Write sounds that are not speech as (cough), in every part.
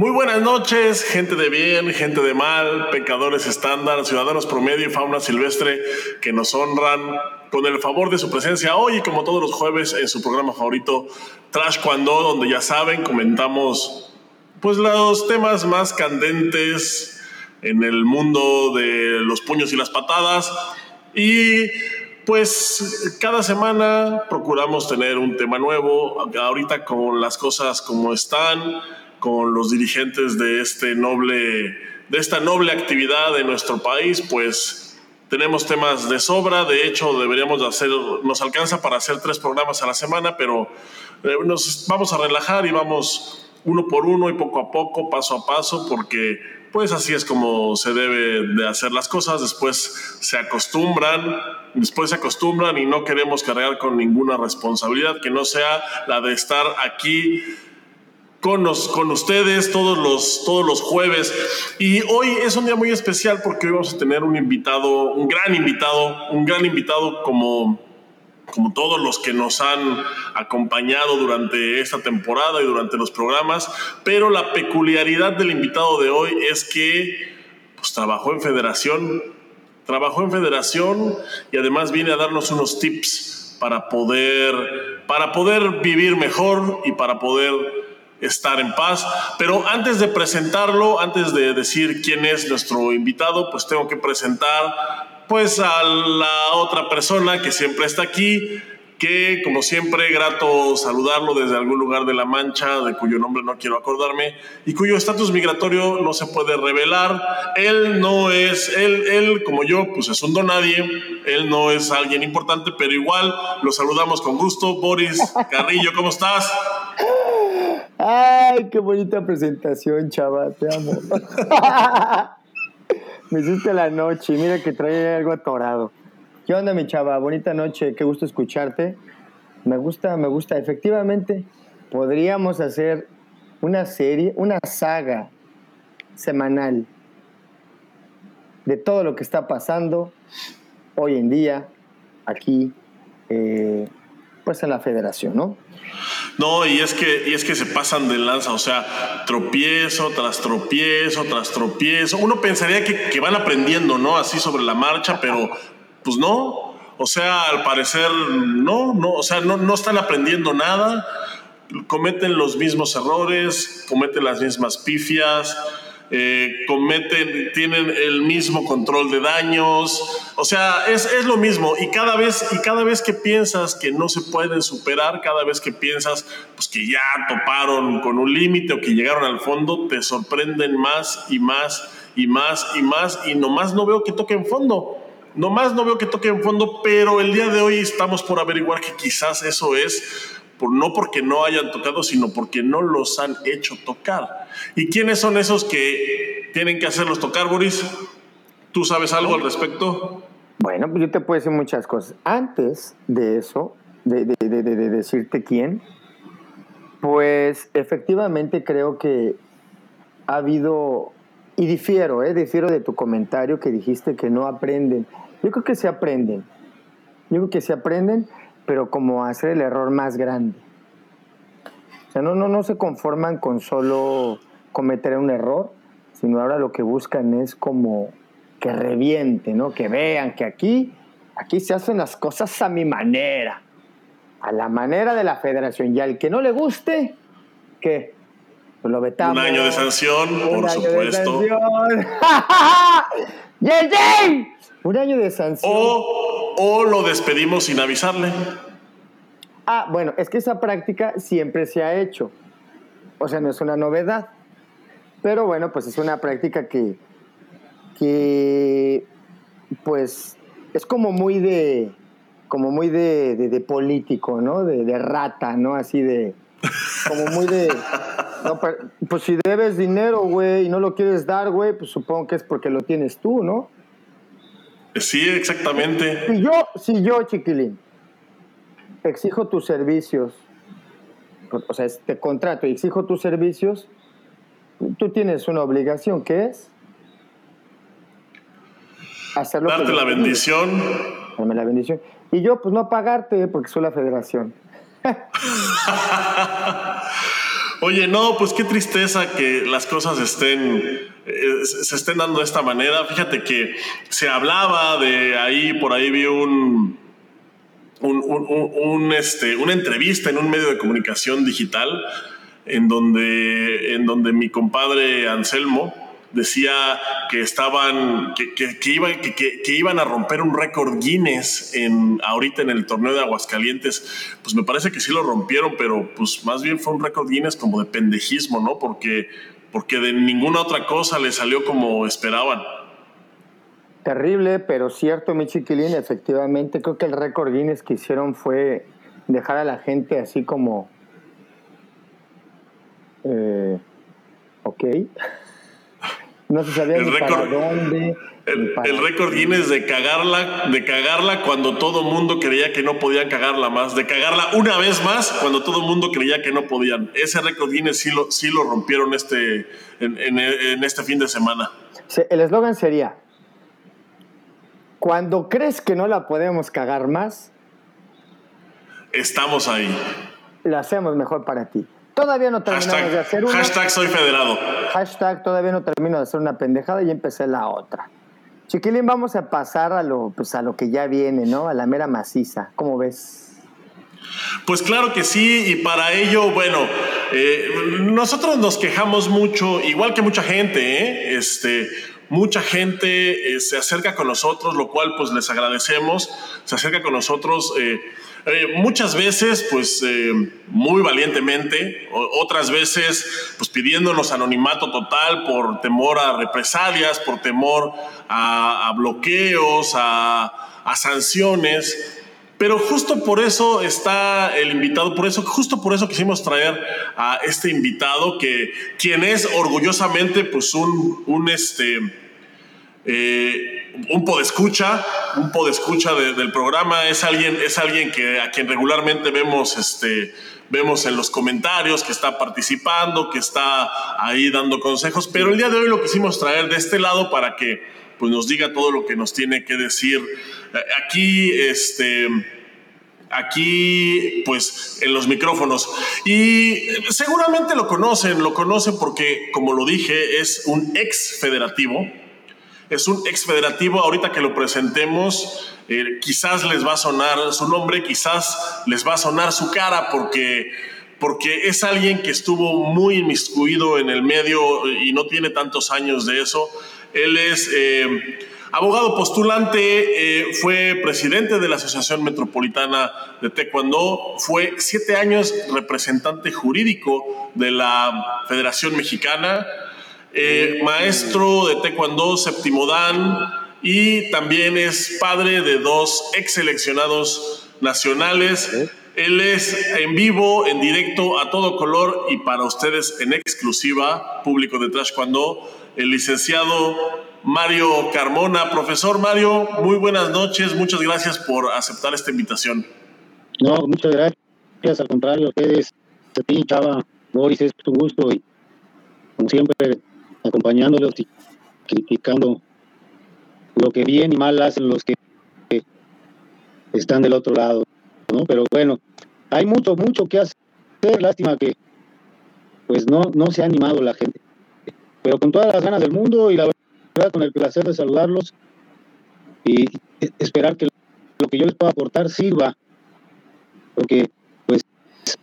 Muy buenas noches, gente de bien, gente de mal, pecadores estándar, ciudadanos promedio y fauna silvestre que nos honran con el favor de su presencia hoy y como todos los jueves en su programa favorito Trash Cuando, donde ya saben, comentamos pues los temas más candentes en el mundo de los puños y las patadas. Y pues cada semana procuramos tener un tema nuevo, ahorita con las cosas como están con los dirigentes de, este noble, de esta noble actividad de nuestro país, pues tenemos temas de sobra. De hecho, deberíamos hacer, nos alcanza para hacer tres programas a la semana, pero eh, nos vamos a relajar y vamos uno por uno y poco a poco, paso a paso, porque pues así es como se debe de hacer las cosas. Después se acostumbran, después se acostumbran y no queremos cargar con ninguna responsabilidad que no sea la de estar aquí con, con ustedes todos los, todos los jueves. Y hoy es un día muy especial porque hoy vamos a tener un invitado, un gran invitado, un gran invitado como, como todos los que nos han acompañado durante esta temporada y durante los programas. Pero la peculiaridad del invitado de hoy es que pues, trabajó en federación, trabajó en federación y además viene a darnos unos tips para poder, para poder vivir mejor y para poder estar en paz. Pero antes de presentarlo, antes de decir quién es nuestro invitado, pues tengo que presentar pues a la otra persona que siempre está aquí, que como siempre grato saludarlo desde algún lugar de la Mancha, de cuyo nombre no quiero acordarme, y cuyo estatus migratorio no se puede revelar. Él no es, él, él como yo, pues es un donadie, él no es alguien importante, pero igual lo saludamos con gusto. Boris Carrillo, ¿cómo estás? Ay, qué bonita presentación, chava, te amo. (laughs) Me hiciste la noche, mira que trae algo atorado. ¿Qué onda, mi chava? Bonita noche, qué gusto escucharte. Me gusta, me gusta. Efectivamente, podríamos hacer una serie, una saga semanal de todo lo que está pasando hoy en día aquí, eh, pues en la federación, ¿no? No, y es que, y es que se pasan de lanza, o sea, tropiezo tras tropiezo tras tropiezo. Uno pensaría que, que van aprendiendo, ¿no? Así sobre la marcha, pero pues no. O sea, al parecer no, no, o sea, no, no están aprendiendo nada, cometen los mismos errores, cometen las mismas pifias eh, cometen, tienen el mismo control de daños, o sea, es, es, lo mismo y cada vez y cada vez que piensas que no se pueden superar, cada vez que piensas pues que ya toparon con un límite o que llegaron al fondo, te sorprenden más y más y más y más y nomás no veo que toquen fondo. Nomás no veo que toquen fondo, pero el día de hoy estamos por averiguar que quizás eso es no porque no hayan tocado, sino porque no los han hecho tocar. ¿Y quiénes son esos que tienen que hacerlos tocar, Boris? ¿Tú sabes algo al respecto? Bueno, pues yo te puedo decir muchas cosas. Antes de eso, de, decirte quién, pues efectivamente creo que ha habido, y difiero, ¿eh? difiero de tu comentario que dijiste que no aprenden. Yo creo que se aprenden. Yo creo que se aprenden, pero como hacer el error más grande. O sea, no, no, no se conforman con solo cometer un error, sino ahora lo que buscan es como que reviente, ¿no? Que vean que aquí, aquí se hacen las cosas a mi manera, a la manera de la federación. Y al que no le guste, ¿qué? Pues lo vetamos. Un año de sanción, por supuesto. (laughs) ¡Yay, Un año de sanción. O, o lo despedimos sin avisarle. Ah, bueno, es que esa práctica siempre se ha hecho. O sea, no es una novedad. Pero bueno, pues es una práctica que, que pues, es como muy de, como muy de, de, político, ¿no? De, de, rata, ¿no? Así de, como muy de, (laughs) pues si debes dinero, güey, y no lo quieres dar, güey, pues supongo que es porque lo tienes tú, ¿no? Sí, exactamente. Si yo, si yo, chiquilín, exijo tus servicios, o sea, te contrato y exijo tus servicios, tú tienes una obligación, ¿qué es? Hacerlo Darte la bendición. Dame la bendición. Y yo, pues no pagarte porque soy la federación. (laughs) Oye, no, pues qué tristeza que las cosas estén eh, se estén dando de esta manera. Fíjate que se hablaba de ahí, por ahí vi un, este, una entrevista en un medio de comunicación digital en donde, en donde mi compadre Anselmo decía que estaban, que, que, iban, que, iban a romper un récord Guinness en, ahorita en el torneo de Aguascalientes. Pues me parece que sí lo rompieron, pero pues más bien fue un récord Guinness como de pendejismo, ¿no? Porque, porque de ninguna otra cosa le salió como esperaban. Terrible, pero cierto, mi chiquilín. Efectivamente, creo que el récord Guinness que hicieron fue dejar a la gente así como. Eh, ok. (laughs) No se sabía el récord, dónde. El, récord Guinness de cagarla, de cagarla cuando todo el mundo creía que no podían cagarla más, de cagarla una vez más cuando todo el mundo creía que no podían. Ese récord Guinness sí lo, sí lo rompieron este, en, este fin de semana. El eslogan sería, cuando crees que no la podemos cagar más, estamos ahí. Lo hacemos mejor para ti. Todavía no terminamos de hacer una. Hashtag soy federado. Hashtag todavía no termino de hacer una pendejada y empecé la otra. Chiquilín, vamos a pasar a lo, pues a lo que ya viene, ¿no? A la mera maciza. ¿Cómo ves? Pues claro que sí, y para ello, bueno, eh, nosotros nos quejamos mucho, igual que mucha gente, ¿eh? Este, mucha gente eh, se acerca con nosotros, lo cual pues les agradecemos, se acerca con nosotros. Eh, eh, muchas veces, pues muy valientemente, otras veces, pues pidiéndonos anonimato total por temor a represalias, por temor a, bloqueos, a, a sanciones. Pero justo por eso está el invitado, por eso, justo por eso quisimos traer a este invitado que quien es orgullosamente pues un, un este eh, un podescucha, un podescucha del programa, es alguien, es alguien que, a quien regularmente vemos, este, vemos en los comentarios que está participando, que está ahí dando consejos, pero el día de hoy lo quisimos traer de este lado para que pues, nos diga todo lo que nos tiene que decir. Eh, aquí, este, aquí, pues, en los micrófonos. Y seguramente lo conocen, lo conocen porque, como lo dije, es un ex federativo es un ex federativo. Ahorita que lo presentemos, eh, quizás les va a sonar su nombre, quizás les va a sonar su cara, porque, porque es alguien que estuvo muy inmiscuido en el medio y no tiene tantos años de eso. Él es eh, abogado postulante, eh, fue presidente de la Asociación Metropolitana de Taekwondo, fue siete años representante jurídico de la Federación Mexicana eh, maestro de Taekwondo, séptimo Dan, y también es padre de dos ex seleccionados nacionales. Él es en vivo, en directo, a todo color y para ustedes en exclusiva, público de Taekwondo, el licenciado Mario Carmona. Profesor Mario, muy buenas noches, muchas gracias por aceptar esta invitación. No, muchas gracias, al contrario, ustedes, a ti, Chava, Boris, es un gusto y como siempre acompañándolos y criticando lo que bien y mal hacen los que están del otro lado, ¿no? Pero bueno, hay mucho, mucho que hacer. Lástima que pues no, no se ha animado la gente. Pero con todas las ganas del mundo y la verdad con el placer de saludarlos y esperar que lo que yo les pueda aportar sirva. Porque pues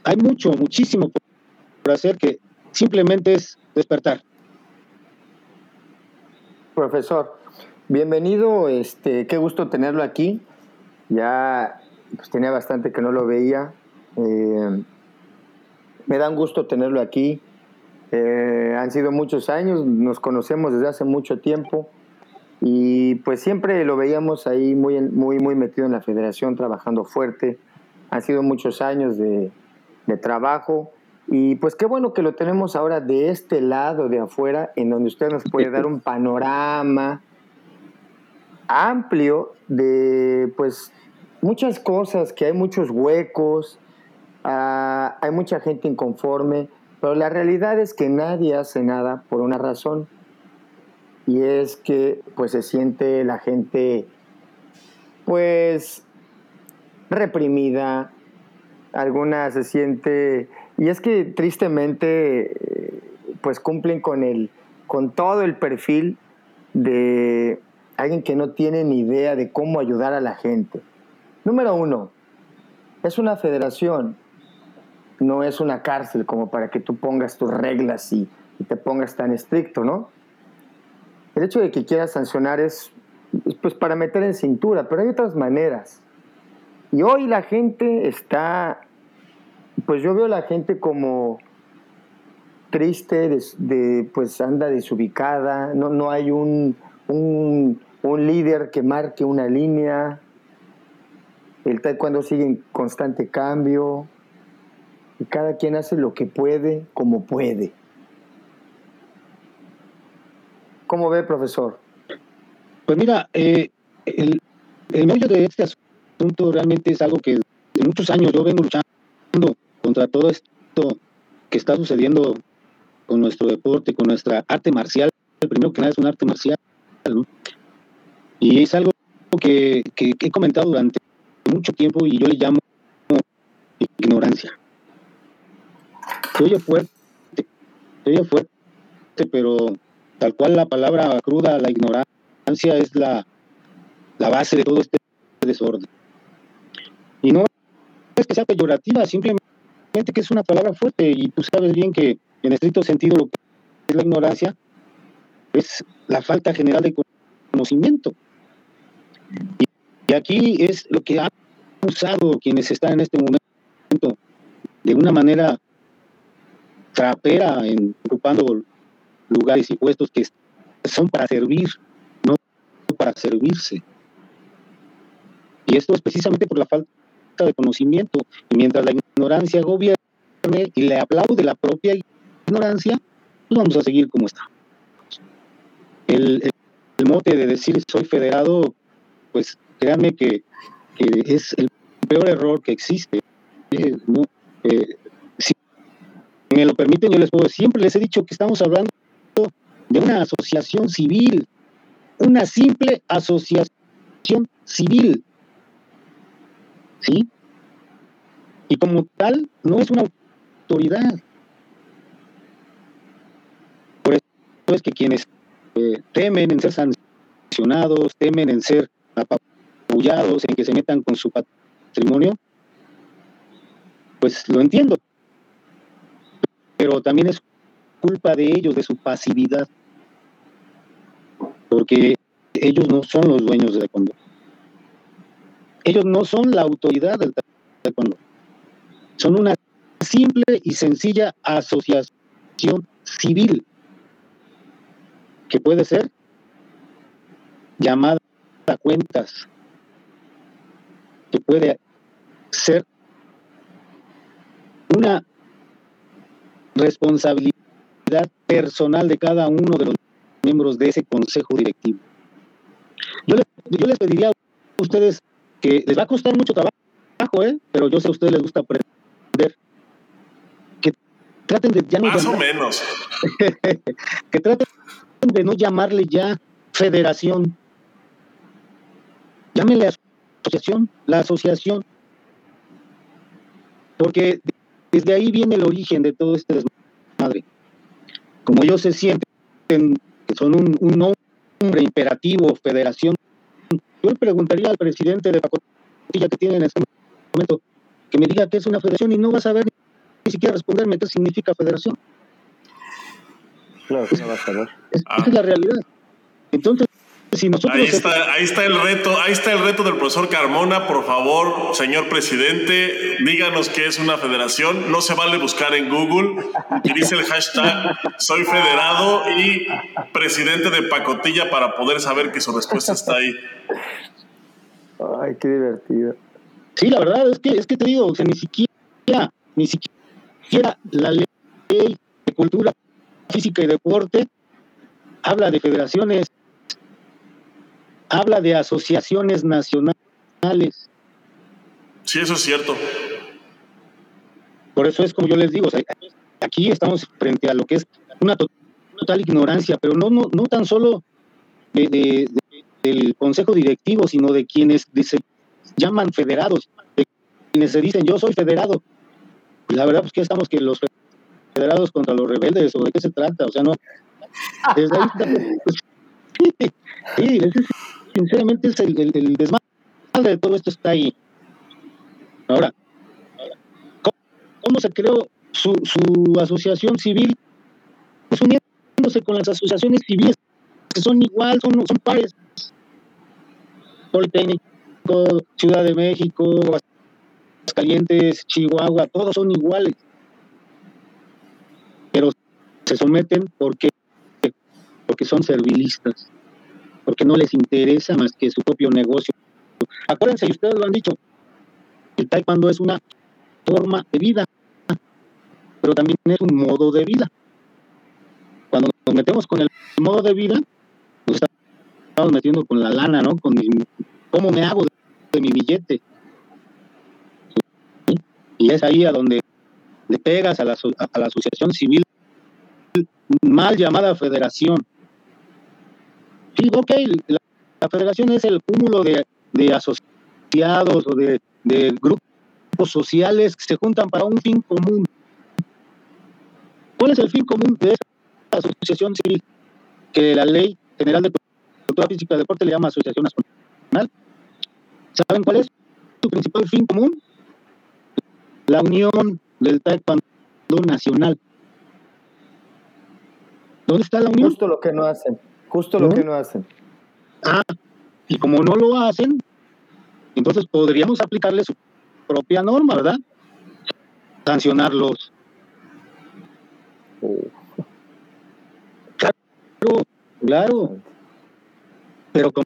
hay mucho, muchísimo por hacer que simplemente es despertar. Profesor, bienvenido, este, qué gusto tenerlo aquí. Ya pues, tenía bastante que no lo veía. Eh, me da un gusto tenerlo aquí. Eh, han sido muchos años, nos conocemos desde hace mucho tiempo y pues siempre lo veíamos ahí muy, muy, muy metido en la federación, trabajando fuerte. Han sido muchos años de, de trabajo y pues qué bueno que lo tenemos ahora de este lado, de afuera, en donde usted nos puede dar un panorama amplio de pues muchas cosas, que hay muchos huecos, ah, hay mucha gente inconforme, pero la realidad es que nadie hace nada por una razón. Y es que pues se siente la gente pues reprimida, alguna se siente Y es que tristemente, eh, pues cumplen con, el, con todo el perfil de alguien que no tiene ni idea de cómo ayudar a la gente. Número uno, es una federación, no es una cárcel como para que tú pongas tus reglas y, te pongas tan estricto, ¿no? El hecho de que quieras sancionar es pues para meter en cintura, pero hay otras maneras. Y hoy la gente está, pues yo veo a la gente como triste, de, pues anda desubicada, no, no hay un, un, un líder que marque una línea, el taekwondo sigue en constante cambio, y cada quien hace lo que puede, como puede. ¿Cómo ve, profesor? Pues mira, eh, el, medio de este asunto realmente es algo que de muchos años yo vengo luchando contra todo esto que está sucediendo con nuestro deporte, con nuestra arte marcial. El primero que nada es un arte marcial, Y es algo que, he comentado durante mucho tiempo y yo le llamo ignorancia. Se oye fuerte, se oye fuerte, pero tal cual la palabra cruda, la ignorancia es la, la base de todo este desorden. Y no es que sea peyorativa, simplemente que es una palabra fuerte y tú sabes bien que en estricto sentido lo que es la ignorancia es la falta general de conocimiento. Y, aquí es lo que han usado quienes están en este momento de una manera trapera, en, ocupando lugares y puestos que son para servir, no para servirse. Y esto es precisamente por la falta de conocimiento. Y mientras la ignorancia gobierne y le aplaude la propia ignorancia, pues vamos a seguir como está. El, mote de decir soy federado, pues créanme que, es el peor error que existe. Eh, eh, si me lo permiten, yo les puedo, siempre les he dicho que estamos hablando de una asociación civil, una simple asociación civil. ¿Sí? Y como tal, no es una autoridad. Por eso es que quienes eh, temen en ser sancionados, temen en ser apabullados, en que se metan con su patrimonio, pues lo entiendo. Pero también es culpa de ellos, de su pasividad. Porque ellos no son los dueños del taekwondo. Ellos no son la autoridad del taekwondo. Son una simple y sencilla asociación civil que puede ser llamada a cuentas, que puede ser una responsabilidad personal de cada uno de los miembros de ese consejo directivo. Yo les, yo les pediría a ustedes que les va a costar mucho trabajo, ¿eh? pero yo sé a ustedes les gusta aprender. Que traten de ya no Más o menos. (laughs) que traten de no llamarle ya federación. Llámenle asociación, la asociación. Porque desde ahí viene el origen de todo este desmadre. Como ellos se sienten que son un, nombre imperativo, federación, yo le preguntaría al presidente de Pacotilla que tiene en este momento que me diga qué es una federación y no va a saber ni siquiera responderme qué significa federación. Claro, no va a saber. Esa es la realidad. Entonces, si nosotros... Ahí está, ahí está el reto, ahí está el reto del profesor Carmona. Por favor, señor presidente, díganos qué es una federación. No se vale buscar en Google. Utilice el hashtag soy federado y presidente de pacotilla para poder saber que su respuesta está ahí. Ay, qué divertido. Sí, la verdad es que es que te digo, ni siquiera, ni siquiera la ley de cultura física y deporte habla de federaciones habla de asociaciones nacionales. Sí, eso es cierto. Por eso es como yo les digo, aquí estamos frente a lo que es una total ignorancia, pero no, no, no tan solo de, del consejo directivo, sino de quienes se llaman federados, de quienes se dicen yo soy federado. la verdad, pues que estamos que los federados contra los rebeldes, o de qué se trata, o sea, no. Desde ahí, (laughs) pues, sí, sinceramente es el, el, desmadre de todo esto está ahí. Ahora, ¿cómo, se creó su, su asociación civil? Pues uniéndose con las asociaciones civiles que son igual, son, son pares. Politécnico, Ciudad de México, Calientes, Chihuahua, todos son iguales. Pero se someten porque, porque son servilistas, porque no les interesa más que su propio negocio. Acuérdense, y ustedes lo han dicho, el taekwondo es una forma de vida, pero también es un modo de vida. Cuando nos metemos con el modo de vida, nos estamos metiendo con la lana, ¿no? Con cómo me hago de mi billete. Y es ahí a donde le pegas a la, a la asociación civil mal llamada federación. Ok, la, federación es el cúmulo de, de asociados o de, de, grupos sociales que se juntan para un fin común. ¿Cuál es el fin común de esta asociación civil? Que la ley general de cultura física y deporte le llama asociación nacional. ¿Saben cuál es su principal fin común? la unión del taekwondo nacional. ¿Dónde está la unión? Justo lo que no hacen, justo lo que no hacen. Ah, y como no lo hacen, entonces podríamos aplicarle su propia norma, ¿verdad? Sancionarlos. Claro, claro. Pero como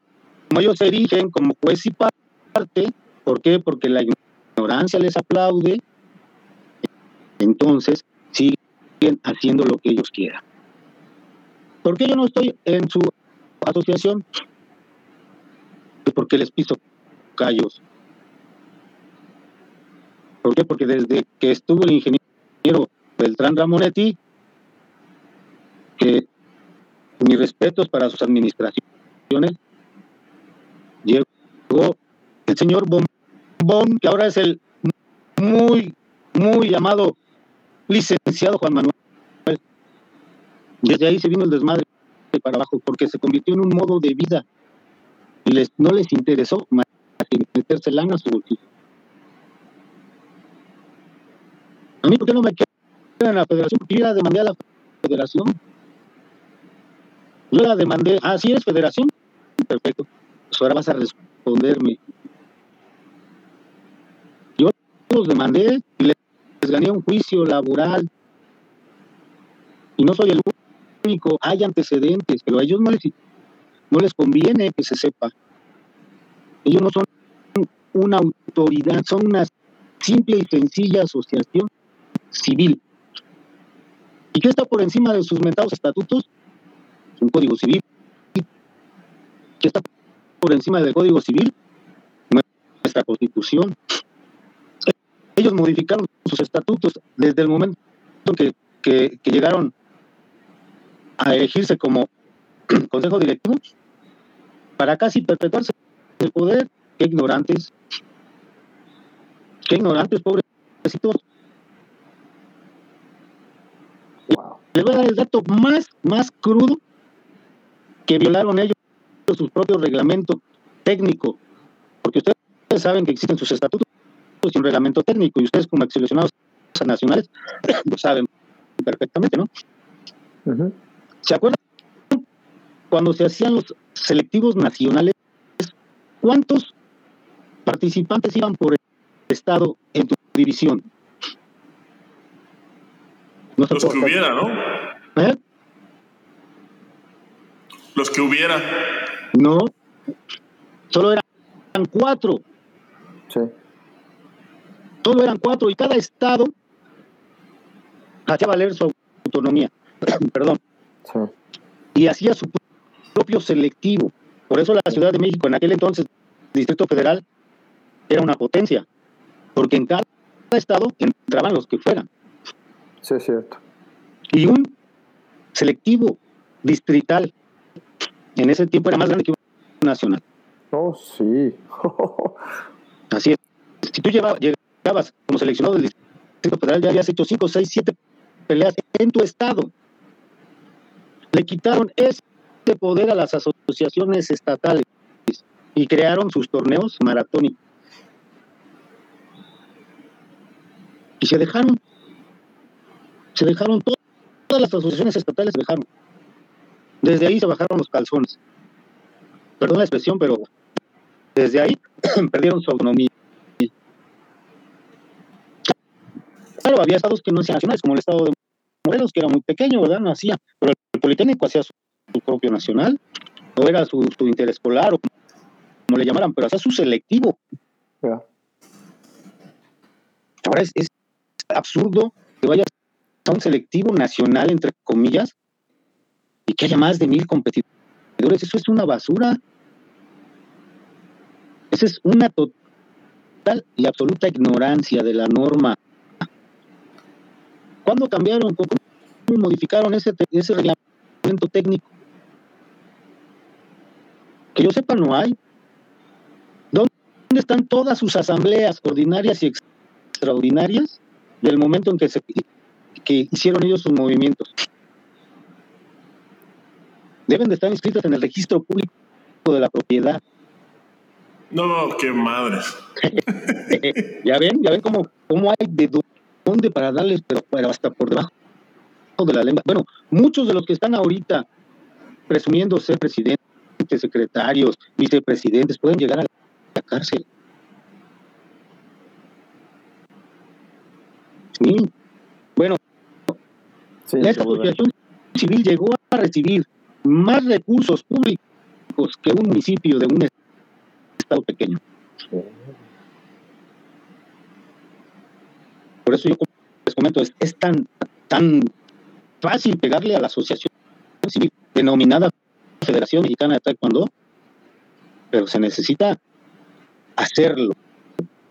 ellos se erigen como juez y parte, ¿por qué? Porque la ignorancia les aplaude entonces siguen haciendo lo que ellos quieran. ¿Por qué yo no estoy en su asociación? Pues porque les piso callos. ¿Por qué? Porque desde que estuvo el ingeniero Beltrán Ramonetti, que mis respetos para sus administraciones, llegó el señor Bombón, que ahora es el muy, muy llamado licenciado Juan Manuel. Desde ahí se vino el desmadre para abajo, porque se convirtió en un modo de vida. Y les, no les interesó más que meterse lana a su bolsillo. A mí, ¿por qué no me quedan en la federación? Porque yo la demandé a la federación. Yo la demandé, ah, sí es federación. Perfecto. Pues ahora vas a responderme. Yo los demandé y les gané un juicio laboral. Y no soy el hay antecedentes, pero a ellos no les, conviene que se sepa. Ellos no son una autoridad, son una simple y sencilla asociación civil. ¿Y qué está por encima de sus mentados estatutos? Un código civil. ¿Qué está por encima del código civil? Nuestra constitución ellos modificaron sus estatutos desde el momento que, llegaron a elegirse como (clears throat) consejo directivo para casi perpetuarse el poder. Qué ignorantes, qué ignorantes, pobrecitos. Wow. Les voy a dar el dato más, más crudo que violaron ellos sus propios reglamentos técnicos, porque ustedes saben que existen sus estatutos pues, un reglamento técnico y ustedes como seleccionados nacionales (clears throat) lo saben perfectamente, ¿no? ¿Se acuerdan cuando se hacían los selectivos nacionales? ¿Cuántos participantes iban por el estado en tu división? los que hubiera, ¿no? ¿Eh? Los que hubiera. No, solo eran cuatro. Sí. Solo eran cuatro y cada estado hacía valer su autonomía. (clears throat) Perdón. Y hacía su propio selectivo. Por eso la Ciudad de México, en aquel entonces, Distrito Federal, era una potencia. Porque en cada estado entraban los que fueran. Sí, es cierto. Y un selectivo distrital en ese tiempo era más grande que un nacional. Oh, sí. (laughs) Así es. Si tú llevabas, como seleccionado del Federal ya habías hecho 5, 6, 7 peleas en tu estado. Le quitaron ese poder a las asociaciones estatales y crearon sus torneos maratónicos. Y se dejaron, se dejaron, todas las asociaciones estatales se dejaron. Desde ahí se bajaron los calzones. Perdón la expresión, pero desde ahí (clears throat) perdieron su autonomía. Claro, había estados que no hacían nacionales, como el estado de Morelos, que era muy pequeño, ¿verdad? No hacía, pero el Politécnico hacía su, propio nacional, o era su, su interescolar, o como le llamaran, pero hacía su selectivo. Ahora es, es absurdo que vaya a un selectivo nacional, entre comillas, y que haya más de mil competidores. Eso es una basura. Esa es una total y absoluta ignorancia de la norma. ¿Cuándo cambiaron? ¿Cómo modificaron ese, ese reglamento técnico? Que yo sepa, no hay. ¿Dónde están todas sus asambleas ordinarias y extraordinarias del momento en que, se, que hicieron ellos sus movimientos? Deben de estar inscritas en el registro público de la propiedad. No, qué madres. (laughs) ya ven, ya ven cómo, cómo hay de dónde para darles, pero, pero hasta por debajo de la lengua. Bueno, muchos de los que están ahorita presumiendo ser presidentes, secretarios, vicepresidentes, pueden llegar a la cárcel. Sí. Bueno, la asociación civil llegó a recibir más recursos públicos que un municipio de un estado pequeño. Por eso yo les comento, es, tan, tan fácil pegarle a la asociación denominada Federación Mexicana de Taekwondo, pero se necesita hacerlo,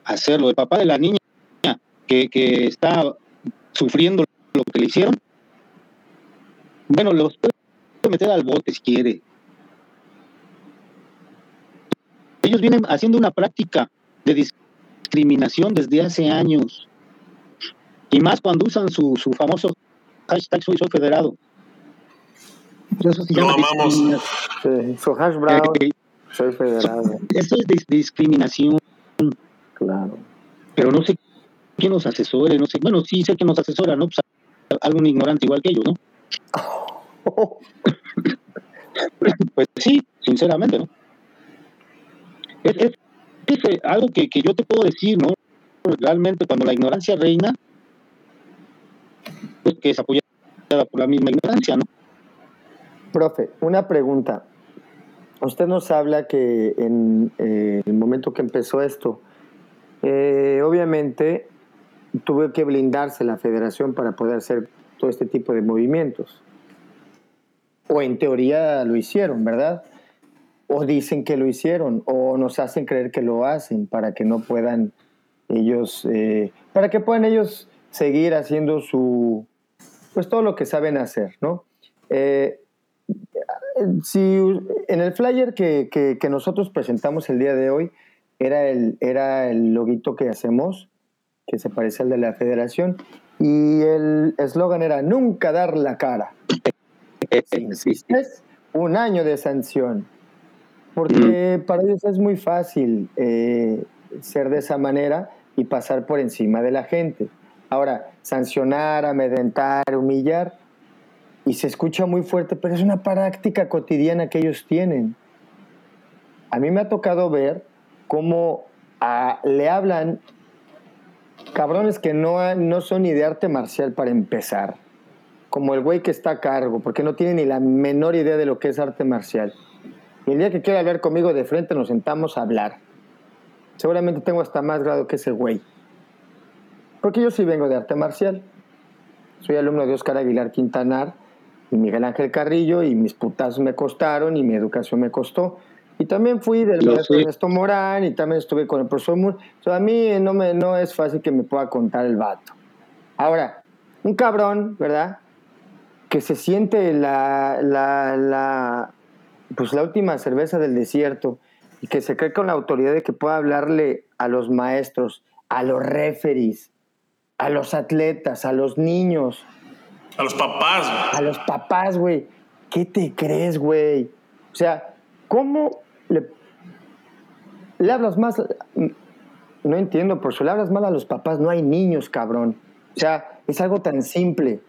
hacerlo. El papá de la niña que, que está sufriendo lo que le hicieron, bueno, los puede meter al bote si quiere. Ellos vienen haciendo una práctica de discriminación desde hace años. Y más cuando usan su, su famoso hashtag soy, soy federado. Eso Lo amamos. su hash brown, eh, soy federado. Eso es discriminación. Claro. Pero no sé quién nos asesore, no sé. Bueno, sí sé que nos asesora, ¿no? Pues, algún ignorante igual que ellos, ¿no? (laughs) pues sí, sinceramente, ¿no? Es, es, es algo que, que, yo te puedo decir, ¿no? Realmente cuando la ignorancia reina, que es apoyada por la misma ignorancia, ¿no? Profe, una pregunta. Usted nos habla que en eh, el momento que empezó esto, eh, obviamente tuvo que blindarse la federación para poder hacer todo este tipo de movimientos o en teoría lo hicieron, ¿verdad? O dicen que lo hicieron, o nos hacen creer que lo hacen para que no puedan ellos, eh, para que puedan ellos seguir haciendo su, pues todo lo que saben hacer, ¿no? Eh, si en el flyer que, que, nosotros presentamos el día de hoy era el, era el loguito que hacemos, que se parece al de la federación, y el eslogan era nunca dar la cara es un año de sanción. Porque para ellos es muy fácil eh, ser de esa manera y pasar por encima de la gente. Ahora, sancionar, amedrentar, humillar, y se escucha muy fuerte, pero es una práctica cotidiana que ellos tienen. A mí me ha tocado ver cómo ah, le hablan cabrones que no, no son ni de arte marcial para empezar como el güey que está a cargo, porque no tiene ni la menor idea de lo que es arte marcial. Y el día que quiera hablar conmigo de frente nos sentamos a hablar. Seguramente tengo hasta más grado que ese güey. Porque yo sí vengo de arte marcial. Soy alumno de Oscar Aguilar Quintanar y Miguel Ángel Carrillo y mis putazos me costaron y mi educación me costó. Y también fui del maestro Ernesto Morán y también estuve con el profesor Moore. O a mí no, me, no es fácil que me pueda contar el vato. Ahora, un cabrón, ¿verdad? que se siente la, la, la, pues la última cerveza del desierto y que se cree con la autoridad de que pueda hablarle a los maestros, a los referees, a los atletas, a los niños. A los papás. A los papás, güey. ¿Qué te crees, güey? O sea, ¿cómo le, le hablas más? No entiendo, por si le hablas mal a los papás, no hay niños, cabrón. O sea, es algo tan simple.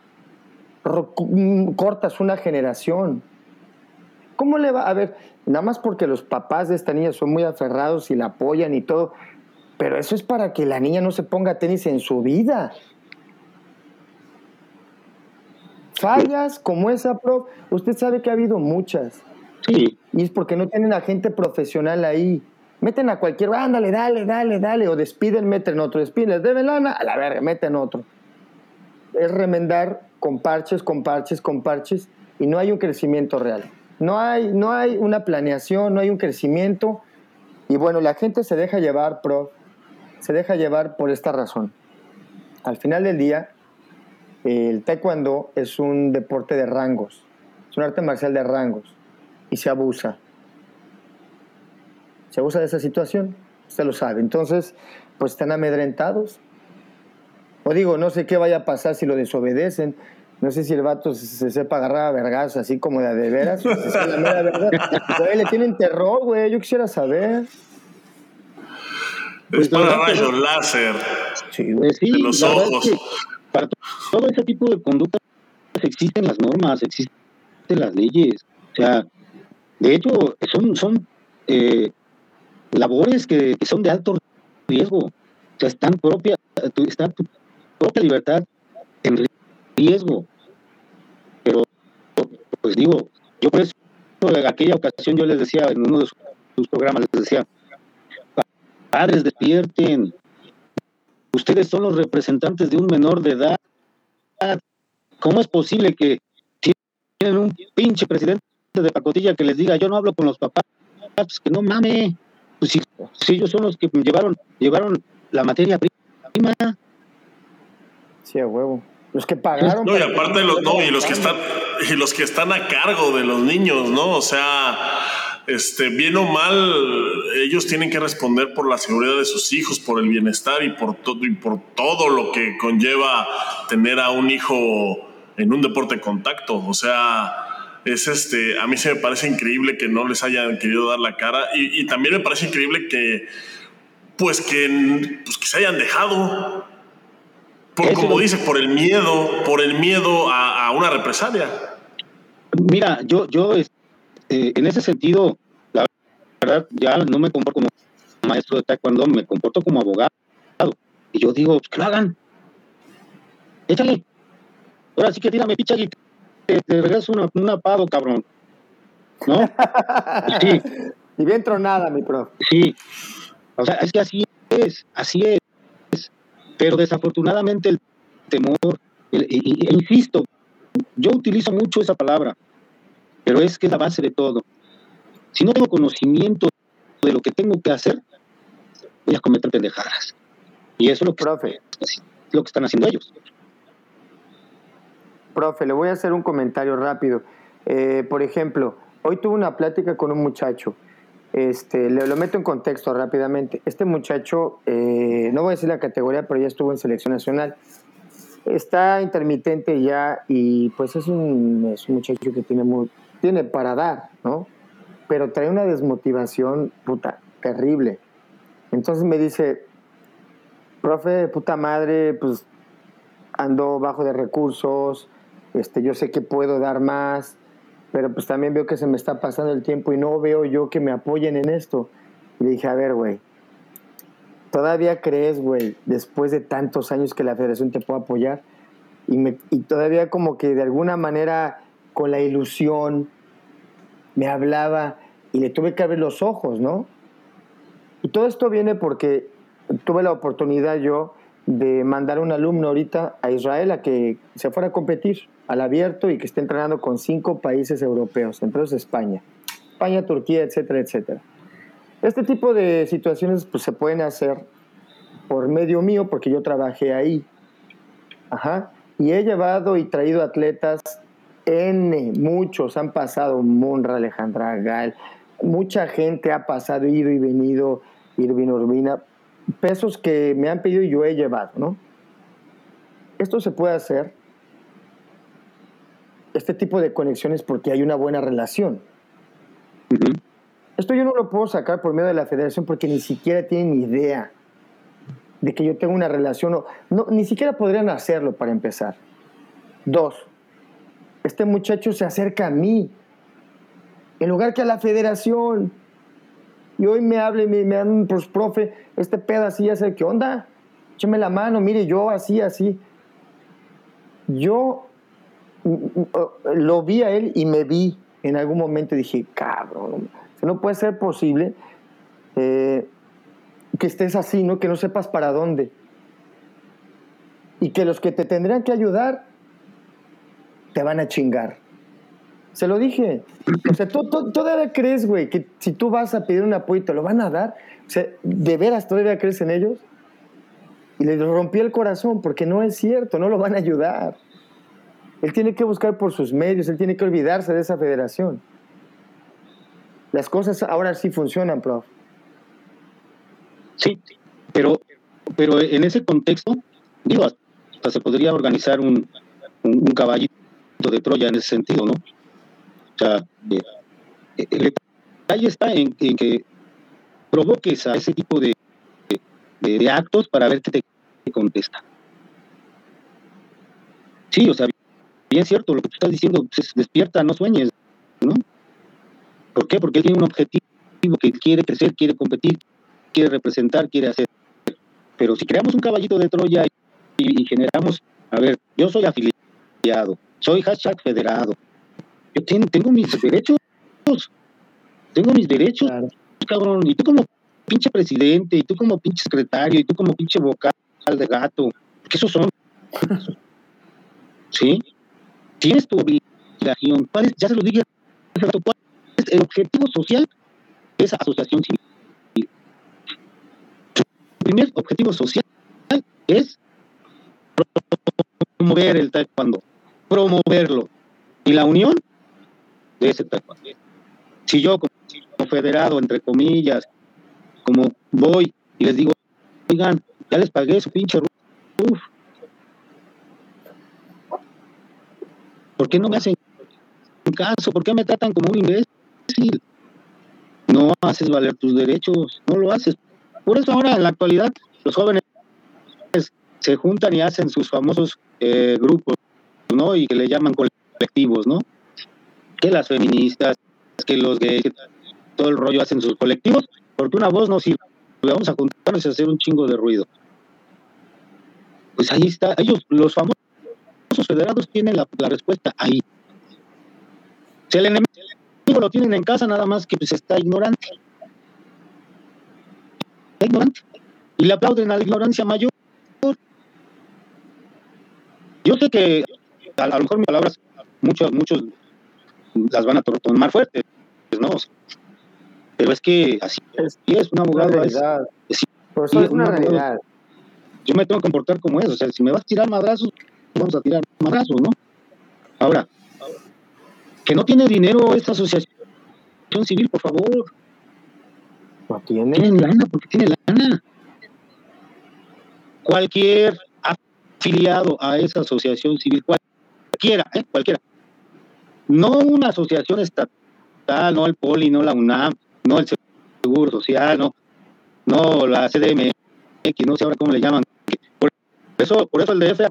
Cortas una generación. ¿Cómo le va? A ver, nada más porque los papás de esta niña son muy aferrados y la apoyan y todo, pero eso es para que la niña no se ponga tenis en su vida. Fallas como esa, pro, usted sabe que ha habido muchas. Sí. Y es porque no tienen a gente profesional ahí. Meten a cualquier, ándale, dale, dale, dale, o despiden, meten otro, despiden, les deben lana, a la verga, meten otro. Es remendar con parches, con parches, con parches, y no hay un crecimiento real. No hay, no hay una planeación, no hay un crecimiento. Y bueno, la gente se deja llevar, pro, se deja llevar por esta razón. Al final del día, el taekwondo es un deporte de rangos, es un arte marcial de rangos y se abusa. Se abusa de esa situación, usted lo sabe. Entonces, pues están amedrentados. O digo, no sé qué vaya a pasar si lo desobedecen. No sé si el vato se, sepa agarrar a vergas así como de, de veras. es la mera verdad. le tienen terror, güey. Yo quisiera saber. Es para rayos láser. Sí, pues sí, los ojos. para todo ese tipo de conductas existen las normas, existen las leyes. O sea, de hecho, son, son eh, labores que, son de alto riesgo. O sea, están propia, está tu propia libertad en riesgo. Pero, pues digo, yo por eso en aquella ocasión yo les decía en uno de sus programas, les decía, padres despierten, ustedes son los representantes de un menor de edad. ¿Cómo es posible que tienen un pinche presidente de pacotilla que les diga, yo no hablo con los papás? Pues que no mame. Pues si, ellos son los que llevaron, llevaron la materia prima. Sí, a huevo. Los que pagaron. No, y aparte los, no, y los que están, y los que están a cargo de los niños, ¿no? O sea, este, bien o mal, ellos tienen que responder por la seguridad de sus hijos, por el bienestar y por todo, y por todo lo que conlleva tener a un hijo en un deporte de contacto. O sea, es este, a mí se me parece increíble que no les hayan querido dar la cara y, también me parece increíble que, pues que, pues que se hayan dejado. Por, como dice, por el miedo, por el miedo a, a una represalia. Mira, yo, yo, eh, en ese sentido, verdad, ya no me comporto como maestro de taekwondo, me comporto como abogado. Y yo digo, pues, que lo hagan. Échale. Ahora sí que tírame picha y te, regreso una, una pavo, cabrón. ¿No? (laughs) sí. Y bien tronada, mi prof. Sí. O sea, es que así es, así es. Pero desafortunadamente el temor, y, insisto, yo utilizo mucho esa palabra, pero es que es la base de todo. Si no tengo conocimiento de lo que tengo que hacer, voy a cometer pendejadas. Y eso es lo que, Profe. lo que están haciendo ellos. Profe, le voy a hacer un comentario rápido. Eh, por ejemplo, hoy tuve una plática con un muchacho. Este, le lo meto en contexto rápidamente. Este muchacho, eh, no voy a decir la categoría, pero ya estuvo en selección nacional está intermitente ya y pues es un, es un muchacho que tiene, muy, tiene para dar, ¿no? Pero trae una desmotivación, puta, terrible. Entonces me dice, profe, puta madre, pues ando bajo de recursos, este, yo sé que puedo dar más, pero pues también veo que se me está pasando el tiempo y no veo yo que me apoyen en esto. Y dije, a ver, güey, ¿Todavía crees, güey, después de tantos años que la federación te puede apoyar? Y, me, y todavía como que de alguna manera con la ilusión me hablaba y le tuve que abrir los ojos, ¿no? Y todo esto viene porque tuve la oportunidad yo de mandar a un alumno ahorita a Israel a que se fuera a competir al abierto y que esté entrenando con cinco países europeos, entre ellos España, España, Turquía, etcétera, etcétera. Este tipo de situaciones pues, se pueden hacer por medio mío, porque yo trabajé ahí. Ajá. Y he llevado y traído atletas N, muchos han pasado, Monra, Alejandra Gal, mucha gente ha pasado, ido y venido, Irvin Urbina, pesos que me han pedido y yo he llevado, ¿no? esto se puede hacer, este tipo de conexiones, porque hay una buena relación. Esto yo no lo puedo sacar por medio de la federación porque ni siquiera tienen idea de que yo tengo una relación. No, ni siquiera podrían hacerlo para empezar. Dos, este muchacho se acerca a mí en lugar que a la federación. Y hoy me hable, me, dan, pues, profe, este pedo así, ya sé qué onda. Écheme la mano, mire, yo así, así. Yo mm, mm, lo vi a él y me vi en algún momento. Dije, cabrón, no puede ser posible eh, que estés así, ¿no? Que no sepas para dónde. Y que los que te tendrían que ayudar te van a chingar. Se lo dije. O sea, ¿tú, todavía crees, güey, que si tú vas a pedir un apoyo te lo van a dar. O sea, ¿de veras todavía crees en ellos? Y le rompí el corazón porque no es cierto, no lo van a ayudar. Él tiene que buscar por sus medios, él tiene que olvidarse de esa federación. Las cosas ahora sí funcionan, prof. Sí, pero, pero en ese contexto, digo, hasta se podría organizar un, un caballito de Troya en ese sentido, ¿no? Sea, eh, el detalle está en, que provoques a ese tipo de, de, actos para ver qué te contesta. Sí, o sea, bien cierto, lo que tú estás diciendo, pues, despierta, no sueñes, ¿no? ¿Por qué? Porque él tiene un objetivo que quiere crecer, quiere competir, quiere representar, quiere hacer. Pero si creamos un caballito de Troya y, y generamos, a ver, yo soy afiliado, soy hashtag federado, yo tengo, mis derechos. Tengo mis derechos, cabrón. Y tú como pinche presidente, y tú como pinche secretario, y tú como pinche vocal de gato. ¿Qué esos son. ¿Sí? Tienes tu obligación. Ya se lo dije. ¿Cuál es el objetivo social de esa asociación civil? Primer objetivo social es promover el taekwondo, promoverlo. Y la unión de ese Si yo como federado, entre comillas, como voy y les digo, oigan, ya les pagué su pinche uf. ¿Por qué no me hacen caso? ¿Por qué me tratan como un imbécil? No haces valer tus derechos, no lo haces. Por eso ahora en la actualidad los jóvenes se juntan y hacen sus famosos eh, grupos, ¿no? Y que le llaman colectivos, ¿no? Que las feministas, que los gays, todo el rollo hacen sus colectivos, porque una voz no sirve. Vamos a juntarnos y hacer un chingo de ruido. Pues ahí está, ellos, los famosos federados, tienen la, respuesta ahí. Si el enemigo lo tienen en casa, nada más que pues está ignorante. Está ignorante. Y le aplauden a la ignorancia mayor. Yo sé que a, a lo mejor mis palabras, muchos, muchos las van a tomar fuertes, ¿no? Pero es que así es, es un abogado. Es, es, una realidad. Yo me tengo que comportar como eso. O sea, si me vas a tirar madrazos, vamos a tirar madrazos, ¿no? Ahora, que no tiene dinero esta asociación civil, por favor. No tiene. Tienen lana, porque tiene lana. Cualquier afiliado a esa asociación civil, cualquiera, ¿eh? cualquiera, no una asociación estatal, no el POLI, no la UNAM, no el Seguro Social, no, no la CDMX, no sé ahora cómo le llaman. Por eso, por eso el DF ha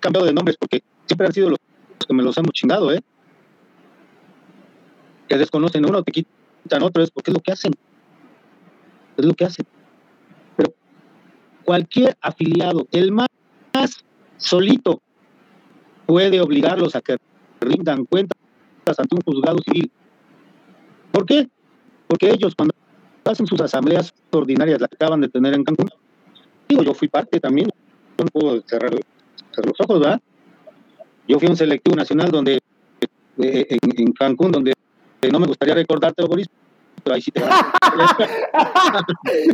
cambiado de nombres, porque siempre han sido los que me los hemos chingado, ¿eh? Que desconocen uno, que quitan otro, es porque es lo que hacen. Es lo que hacen. Pero cualquier afiliado, el más solito, puede obligarlos a que rindan cuenta ante un juzgado civil. ¿Por qué? Porque ellos cuando hacen sus asambleas ordinarias, las acaban de tener en Cancún, digo, yo fui parte también, no puedo cerrar, los ojos, ¿verdad? Yo fui a un selectivo nacional donde, eh, en, Cancún, donde no me gustaría recordarte, Boris, pero ahí sí te va. (laughs)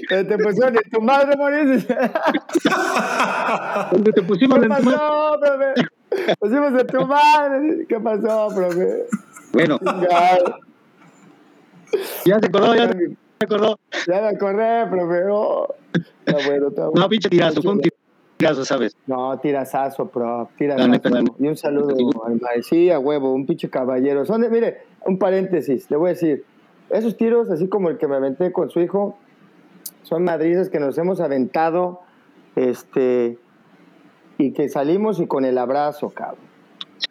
te pusieron en tu madre, Boris. (laughs) donde te pusimos ¿Qué pasó, profe? Pusimos en tu madre. ¿Qué pasó, profe? Bueno. Ya se acordó, ya se acordó. Ya me acordé, profe. Oh. Está bueno, está bueno. No, pinche tirazo, fue un tirazo, ¿sabes? No, tirazazo, pro, tirazazo. Y un saludo al Sí, a huevo, un pinche caballero. Son de, mire, un paréntesis, le voy a decir, esos tiros, así como el que me aventé con su hijo, son madrizas que nos hemos aventado, este, y que salimos y con el abrazo, cabrón.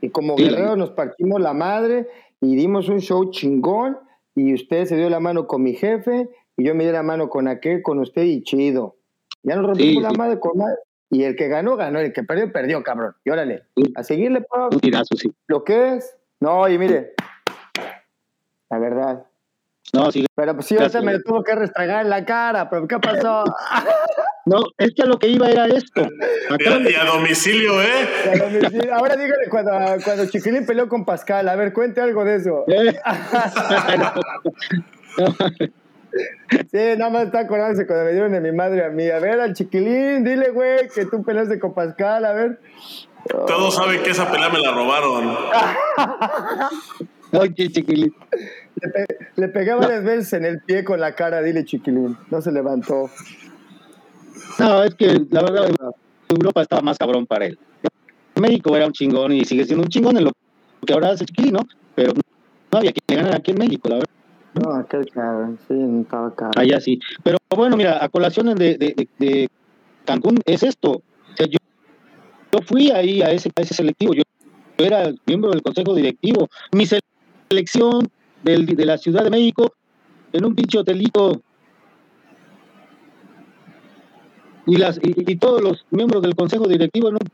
Y como guerreros nos partimos la madre y dimos un show chingón y usted se dio la mano con mi jefe y yo me di la mano con aquel, con usted y chido. Ya nos rompimos la madre con madre. Y el que ganó, ganó. El que perdió, perdió, cabrón. Y órale, a seguirle, pa. Un tirazo, sí. Lo que es. No, y mire, la verdad. No, sí. Pero pues sí, ahorita me tuvo que restregar en la cara, pero ¿qué pasó? (laughs) no, es que lo que iba era esto. y, a, domicilio, ¿eh? Ahora dígale cuando, cuando Chiquilín peleó con Pascal, a ver, cuente algo de eso. ¿Eh? (laughs) Sí, nada más está acordándose cuando me dieron de mi madre a mí. A ver, al chiquilín, dile, güey, que tú peleaste con Pascal, a ver. Todos saben que esa pelea me la robaron. (laughs) Oye, chiquilín. Le, pegué varias veces en el pie con la cara, dile, chiquilín. No se levantó. No, es que la verdad, Europa estaba más cabrón para él. México era un chingón y sigue siendo un chingón en lo que ahora hace chiquilín, ¿no? Pero no había quien le ganara aquí en México, la verdad. No, aquel cabrón, sí, no estaba caro. Allá sí. Pero bueno, mira, a colación de, de, de Cancún es esto. yo, yo, fui ahí a ese, a ese selectivo, yo, era miembro del consejo directivo. Mi selección del, de la Ciudad de México en un pinche hotelito. Y, las, y, todos los miembros del consejo directivo en un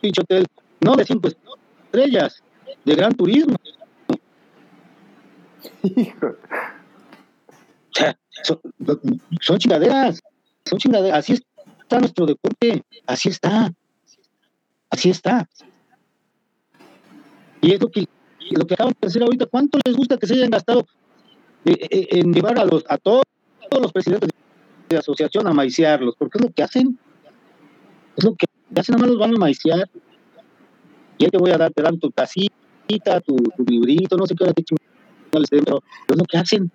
pinche hotel, no de cinco estrellas, de gran turismo. Hijo. son, son, chingaderas, son chingaderas. Así está nuestro deporte, así está, así está. Y es lo que, lo que acaban de decir ahorita, ¿cuánto les gusta que se hayan gastado eh, eh, en llevar a, los, a todos, los presidentes de asociación a maiciarlos? Porque es lo que hacen. Es lo que hacen, nada más los van a maiciar. Y te voy a dar, te dan tu casita, tu, tu librito, no sé qué, pero es lo que hacen.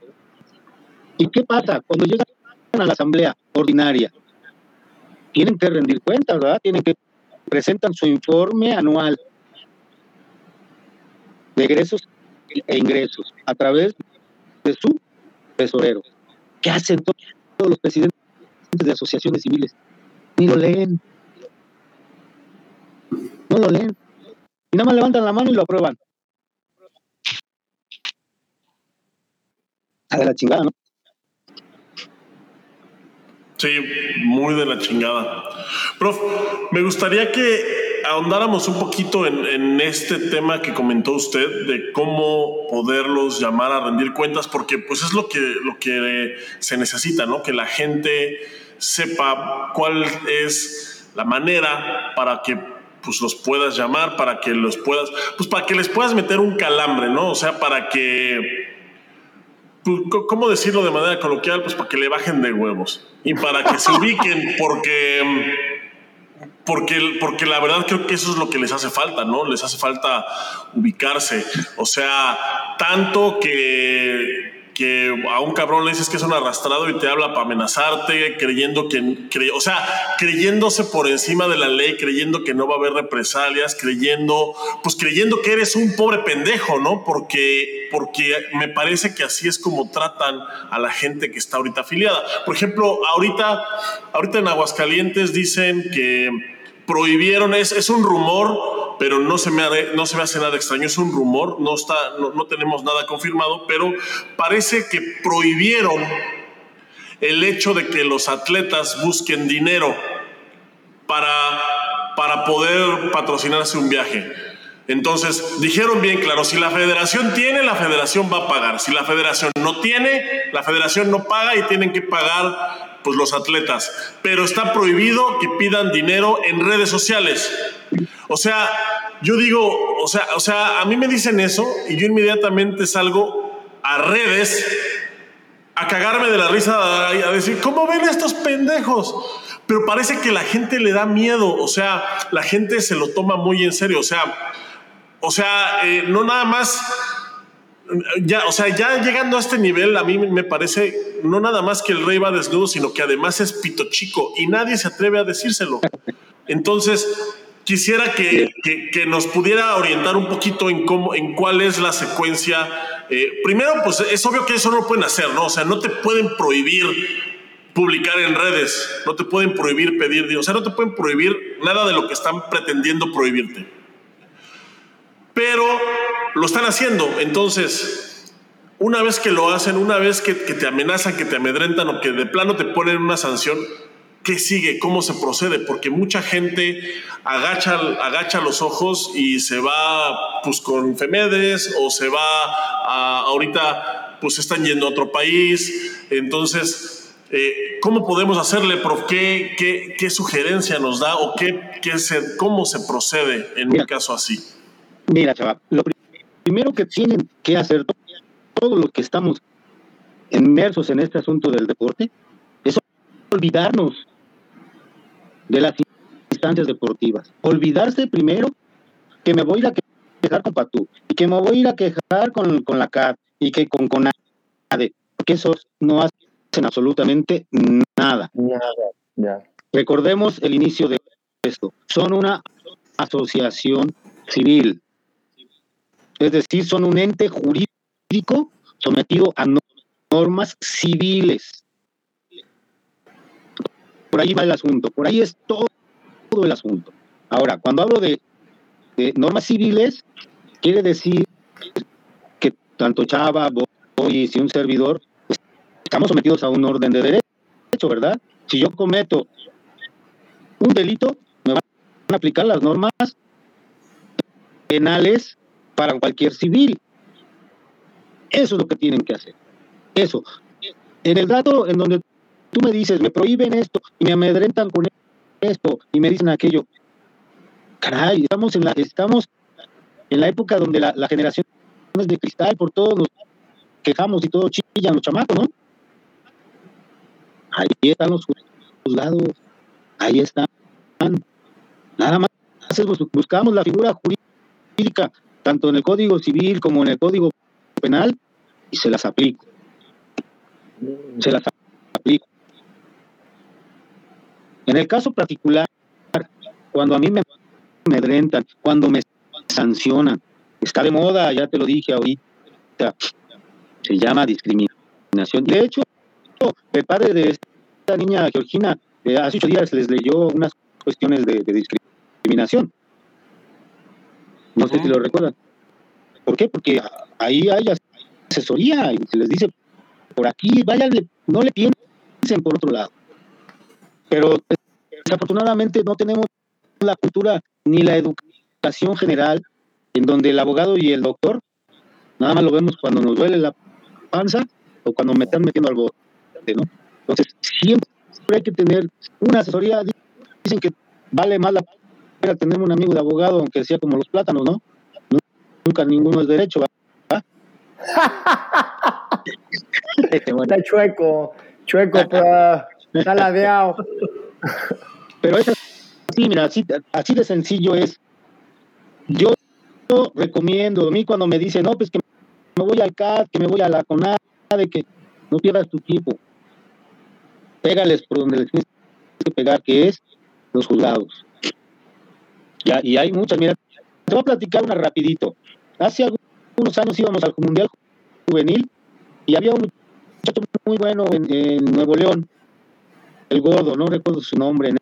¿Y qué pasa? Cuando llegan a la asamblea ordinaria, tienen que rendir cuentas, ¿verdad? Tienen que presentan su informe anual de egresos e ingresos a través de su tesorero. ¿Qué hacen todos los presidentes de asociaciones civiles? Ni lo leen. No lo leen. Y nada más levantan la mano y lo aprueban. A la chingada, ¿no? Sí, muy de la chingada. Prof, me gustaría que ahondáramos un poquito en, este tema que comentó usted de cómo poderlos llamar a rendir cuentas, porque pues es lo que, lo que se necesita, ¿no? Que la gente sepa cuál es la manera para que pues los puedas llamar, para que los puedas, pues para que les puedas meter un calambre, ¿no? O sea, para que pues, ¿cómo decirlo de manera coloquial? Pues para que le bajen de huevos y para que se ubiquen, porque, porque, porque la verdad creo que eso es lo que les hace falta, ¿no? Les hace falta ubicarse. O sea, tanto que que a un cabrón le dices que es un arrastrado y te habla para amenazarte, creyendo que, o sea, creyéndose por encima de la ley, creyendo que no va a haber represalias, creyendo, pues creyendo que eres un pobre pendejo, ¿no? Porque, porque me parece que así es como tratan a la gente que está ahorita afiliada. Por ejemplo, ahorita, ahorita en Aguascalientes dicen que prohibieron, es, es un rumor, pero no se, me, no se me hace nada extraño, es un rumor, no, está, no, tenemos nada confirmado, pero parece que prohibieron el hecho de que los atletas busquen dinero para, para poder patrocinarse un viaje. Entonces, dijeron bien claro, si la federación tiene, la federación va a pagar. Si la federación no tiene, la federación no paga y tienen que pagar pues los atletas, pero está prohibido que pidan dinero en redes sociales. O sea, yo digo, o sea, o sea, a mí me dicen eso y yo inmediatamente salgo a redes a cagarme de la risa, a decir, ¿cómo ven estos pendejos? Pero parece que la gente le da miedo, o sea, la gente se lo toma muy en serio, o sea, o sea, eh, no nada más ya, o sea, ya llegando a este nivel, a mí me parece no nada más que el rey va desnudo, sino que además es pito chico y nadie se atreve a decírselo. Entonces, quisiera que, que, nos pudiera orientar un poquito en cómo, en cuál es la secuencia. Eh, primero, pues es obvio que eso no lo pueden hacer, ¿no? O sea, no te pueden prohibir publicar en redes, no te pueden prohibir pedir, o sea, no te pueden prohibir nada de lo que están pretendiendo prohibirte. Pero lo están haciendo, entonces, una vez que lo hacen, una vez que, que te amenazan, que te amedrentan o que de plano te ponen una sanción, ¿qué sigue? ¿Cómo se procede? Porque mucha gente agacha, agacha los ojos y se va pues con Femedes o se va a, ahorita pues están yendo a otro país. Entonces, eh, ¿cómo podemos hacerle, prof? ¿Qué, qué, qué sugerencia nos da o qué, qué se, cómo se procede en un caso así? Mira, chaval, lo primero que tienen que hacer todos los que estamos inmersos en este asunto del deporte es olvidarnos de las instancias deportivas. Olvidarse primero que me voy a quejar con Patú y que me voy a ir a quejar con, con la CAD y que con CONADE, porque esos no hacen absolutamente nada. Nada, Recordemos el inicio de esto. Son una asociación civil. Es decir, son un ente jurídico sometido a normas civiles. Por ahí va el asunto, por ahí es todo, el asunto. Ahora, cuando hablo de, normas civiles, quiere decir que tanto Chava, Boy y un servidor estamos sometidos a un orden de derecho, ¿verdad? Si yo cometo un delito, me van a aplicar las normas penales para cualquier civil. Eso es lo que tienen que hacer. Eso. En el dato en donde Tú me dices, me prohíben esto y me amedrentan con esto y me dicen aquello. Caray, estamos en la, estamos en la época donde la, generación es de cristal, por todo nos quejamos y todo chillan los chamacos, ¿no? Ahí están los juzgados, ahí están. Nada más buscamos la figura jurídica, tanto en el Código Civil como en el Código Penal, y se las aplico. Se las aplico. En el caso particular, cuando a mí me amedrentan, cuando me sancionan, está de moda, ya te lo dije ahorita, se llama discriminación. De hecho, el padre de esta niña Georgina, eh, hace ocho días les leyó unas cuestiones de, discriminación. No sé si lo recuerdan. ¿Por qué? Porque ahí hay asesoría y se les dice, por aquí, vayan, no le piensen por otro lado. Pero desafortunadamente no tenemos la cultura ni la educación general en donde el abogado y el doctor nada más lo vemos cuando nos duele la panza o cuando me están metiendo algo, ¿no? Entonces, siempre hay que tener una asesoría. Dicen que vale más la pena tener un amigo de abogado, aunque sea como los plátanos, ¿no? Nunca ninguno es derecho, ¿va? Está chueco, chueco, está ladeado. Pero es así, mira, así, así de sencillo es. Yo recomiendo, a mí cuando me dicen, no, pues que me voy al CAD, que me voy a la de que no pierdas tu tiempo. Pégales por donde les tienes que pegar, que es los juzgados. Ya, y hay muchas, mira, te voy a platicar una rapidito. Hace algunos años íbamos al Mundial Juvenil y había un muchacho muy bueno en, Nuevo León, el gordo, no recuerdo su nombre en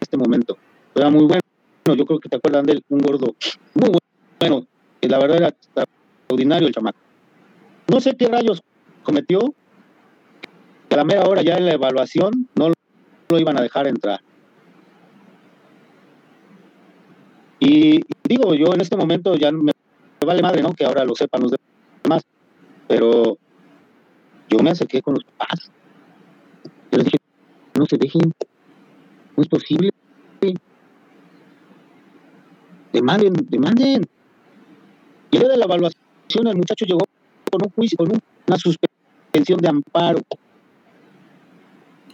este momento. Era muy bueno, yo creo que te acuerdan de él, un gordo muy bueno, que la verdad era extraordinario el chamaco. No sé qué rayos cometió, a la mera hora ya en la evaluación no lo iban a dejar entrar. Y digo, yo en este momento ya me, vale madre, ¿no? Que ahora lo sepan los demás. Pero yo me acerqué con los papás. Yo les dije, no se dejen, no es posible. Demanden, demanden. Y de la evaluación, el muchacho llegó con un juicio, con una suspensión de amparo.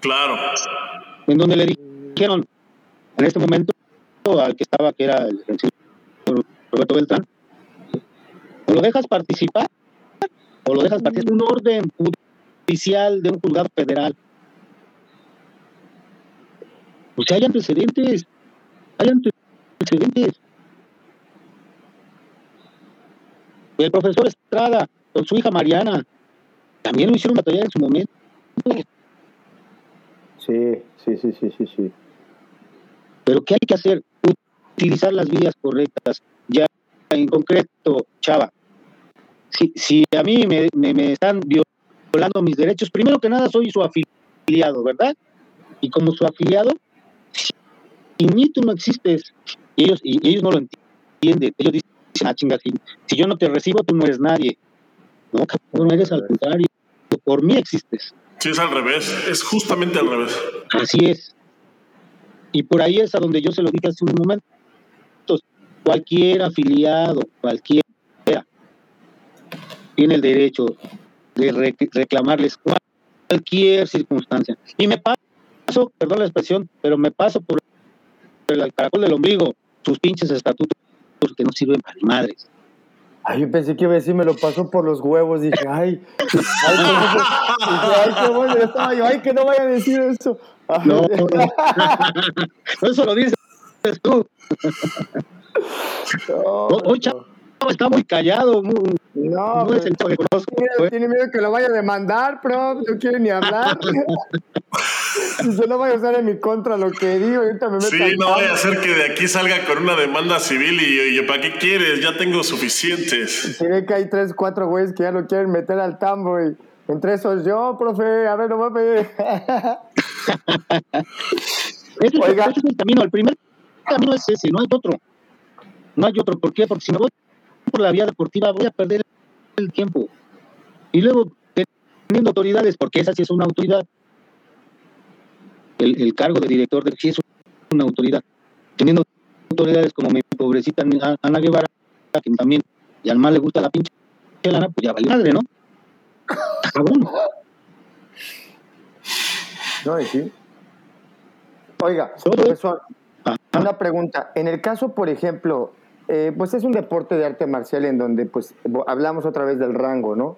Claro. En donde le dijeron, en este momento, al que estaba, que era el, Roberto Beltrán, o lo dejas participar, o lo dejas participar. un orden judicial de un juzgado federal. O sea, hay antecedentes. hay antecedentes. El profesor Estrada con su hija Mariana también lo hicieron batallar en su momento. Sí, sí, sí, sí, sí, sí. Pero ¿qué hay que hacer? Utilizar las vías correctas. Ya en concreto, Chava, si, si a mí me, me, están violando mis derechos, primero que nada soy su afiliado, ¿verdad? Y como su afiliado, si ni tú no existes, y ellos, y ellos no lo entienden, ellos dicen, ah, chinga, si, si yo no te recibo, tú no eres nadie. No, cabrón, eres al contrario, por mí existes. Sí, es al revés, es justamente al revés. Así es. Y por ahí es a donde yo se lo dije hace un momento. Cualquier afiliado, cualquiera, tiene el derecho de reclamarles cualquier circunstancia. Y me paso, perdón la expresión, pero me paso por el caracol del ombligo, sus pinches estatutos que no sirven para madres. Ay, yo pensé que iba a decir, me lo pasó por los huevos. Dije, ay, ay, ay, qué bueno. estaba yo, ay, que no vaya a decir eso. No, no, eso lo dices tú. Hoy, chavo, está muy callado. Muy, no, no es el que conozco. Tiene, tiene miedo que lo vaya a demandar, pero no quiere ni hablar. si (laughs) (laughs) yo no voy a usar en mi contra lo que digo, ahorita me meto Sí, no vaya a hacer que de aquí salga con una demanda civil y, ¿para qué quieres? Ya tengo suficientes. Se ve que hay tres, cuatro güeyes que ya lo quieren meter al tambo y entre esos yo, profe, a ver, no mames. (laughs) ese, Oiga. ese es el camino, el primer camino es ese, no hay otro. No hay otro. ¿Por qué? Porque si me voy por la vía deportiva voy a perder el tiempo. Y luego, teniendo autoridades, porque esa sí es una autoridad, el, cargo de director de sí es una autoridad. Teniendo autoridades como mi pobrecita Ana Guevara, que también, y al mal le gusta la pinche lana, pues ya vale madre, ¿no? Cabrón. No, sí. Oiga, profesor, una pregunta. En el caso, por ejemplo, eh, pues es un deporte de arte marcial en donde pues hablamos otra vez del rango, ¿no?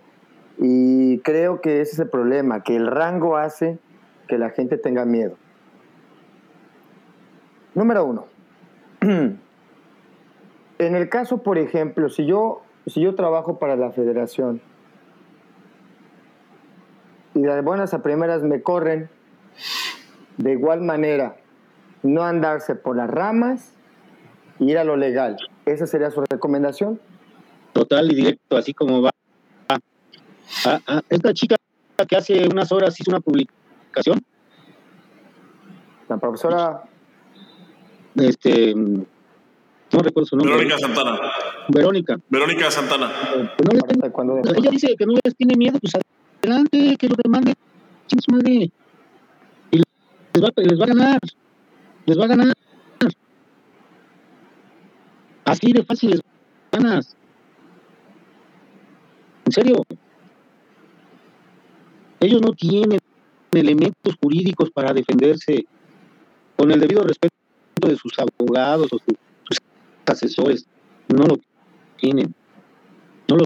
Y creo que ese es el problema, que el rango hace que la gente tenga miedo. Número uno. (clears throat) En el caso, por ejemplo, si yo, si yo trabajo para la federación y de buenas a primeras me corren, de igual manera, no andarse por las ramas, ir a lo legal. ¿Esa sería su recomendación? Total y directo, así como va. esta chica que hace unas horas hizo una publicación. La profesora. Este. No recuerdo su nombre. Verónica Santana. Verónica. Verónica Santana. ella dice que no les tiene miedo, pues adelante, que lo demande. su madre? Y les va, les va a ganar. Les va a ganar. Así de fáciles ganas. En serio. Ellos no tienen elementos jurídicos para defenderse con el debido respeto de sus abogados o sus asesores. No lo tienen. No lo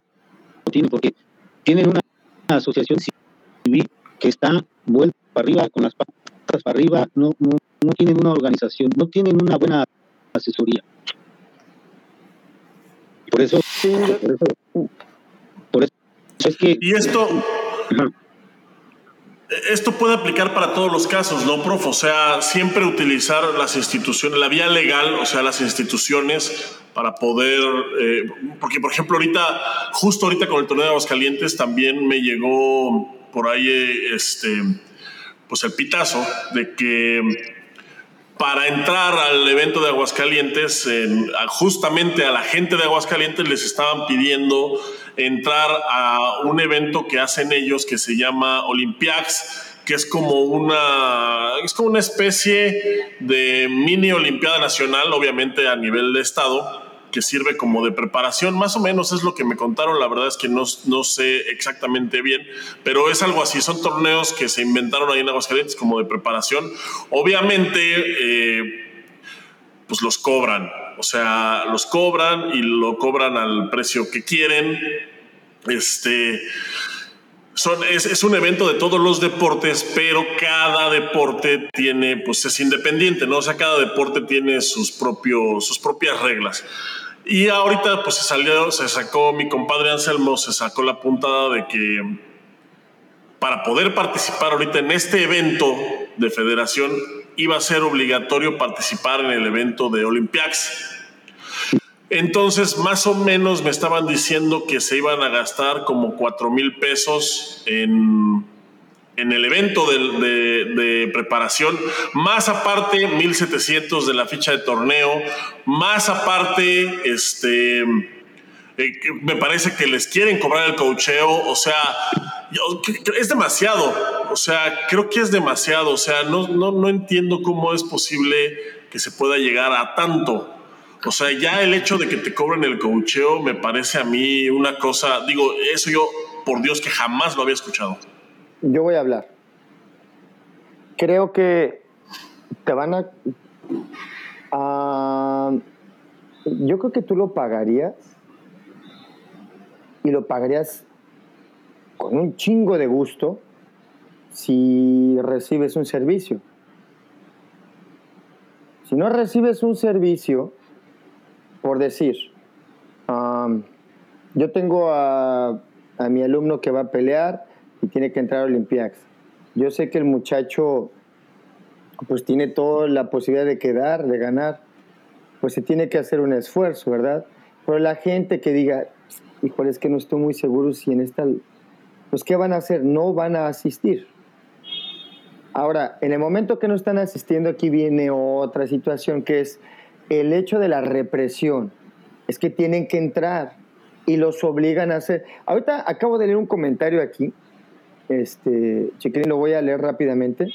tienen porque tienen una asociación civil que está vuelta para arriba, con las patas para arriba, no, no, no tienen una organización, no tienen una buena asesoría. Por eso, por eso, es que... Y esto... Esto puede aplicar para todos los casos, ¿no, prof? O sea, siempre utilizar las instituciones, la vía legal, o sea, las instituciones para poder, eh, porque por ejemplo ahorita, justo ahorita con el torneo de Aguascalientes también me llegó por ahí este, pues el pitazo de que para entrar al evento de Aguascalientes, justamente a la gente de Aguascalientes les estaban pidiendo entrar a un evento que hacen ellos que se llama Olympiacs, que es como una, es como una especie de mini Olimpiada Nacional, obviamente a nivel de estado, que sirve como de preparación, más o menos es lo que me contaron, la verdad es que no, no sé exactamente bien, pero es algo así, son torneos que se inventaron ahí en Aguascalientes como de preparación, obviamente eh, pues los cobran, o sea, los cobran y lo cobran al precio que quieren, este... son, es, es, un evento de todos los deportes, pero cada deporte tiene, pues es independiente, ¿no? Sea, cada deporte tiene sus, propios, sus propias reglas. Y ahorita, pues se salió, se sacó, mi compadre Anselmo se sacó la puntada de que para poder participar ahorita en este evento de federación, iba a ser obligatorio participar en el evento de Olympiacs. Entonces, más o menos me estaban diciendo que se iban a gastar como 4 mil pesos en, en, el evento de, preparación, más aparte 1.700 de la ficha de torneo, más aparte, este, eh, me parece que les quieren cobrar el cocheo, o sea, es demasiado, o sea, creo que es demasiado, o sea, no, no, no entiendo cómo es posible que se pueda llegar a tanto. O sea, ya el hecho de que te cobren el cocheo me parece a mí una cosa, digo, eso yo, por Dios, que jamás lo había escuchado. Yo voy a hablar. Creo que te van a... yo creo que tú lo pagarías y lo pagarías con un chingo de gusto si recibes un servicio. Si no recibes un servicio, por decir, yo tengo a, mi alumno que va a pelear y tiene que entrar a Olympiacs. Yo sé que el muchacho pues tiene toda la posibilidad de quedar, de ganar, pues se tiene que hacer un esfuerzo, ¿verdad? Pero la gente que diga, híjole, es que no estoy muy seguro si en esta, pues ¿qué van a hacer? No van a asistir. Ahora, en el momento que no están asistiendo, aquí viene otra situación que es el hecho de la represión es que tienen que entrar y los obligan a hacer. Ahorita acabo de leer un comentario aquí, este, Chiquilín, lo voy a leer rápidamente.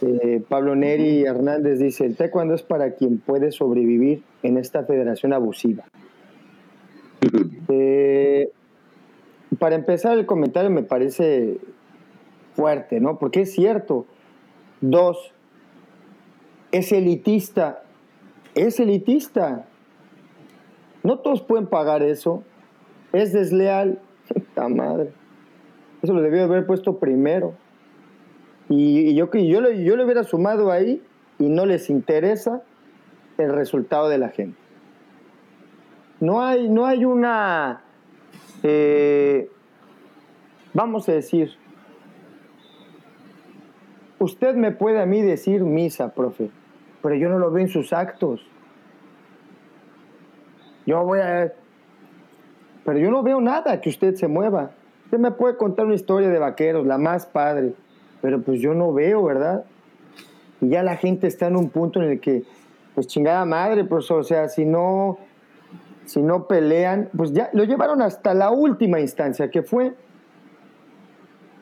Eh, Pablo Neri Hernández dice, el taekwondo es para quien puede sobrevivir en esta federación abusiva. Eh, para empezar el comentario me parece fuerte, ¿no? Porque es cierto. Dos, es elitista es elitista. No todos pueden pagar eso. Es desleal. (laughs) ¡Ta madre! Eso lo debió haber puesto primero. Y, yo, yo, le, yo le hubiera sumado ahí y no les interesa el resultado de la gente. No hay, no hay una, eh, vamos a decir, usted me puede a mí decir misa, profe pero yo no lo veo en sus actos. Yo voy a... Pero yo no veo nada que usted se mueva. Usted me puede contar una historia de vaqueros, la más padre, pero pues yo no veo, ¿verdad? Y ya la gente está en un punto en el que, pues chingada madre, pues o sea, si no, si no pelean, pues ya lo llevaron hasta la última instancia, que fue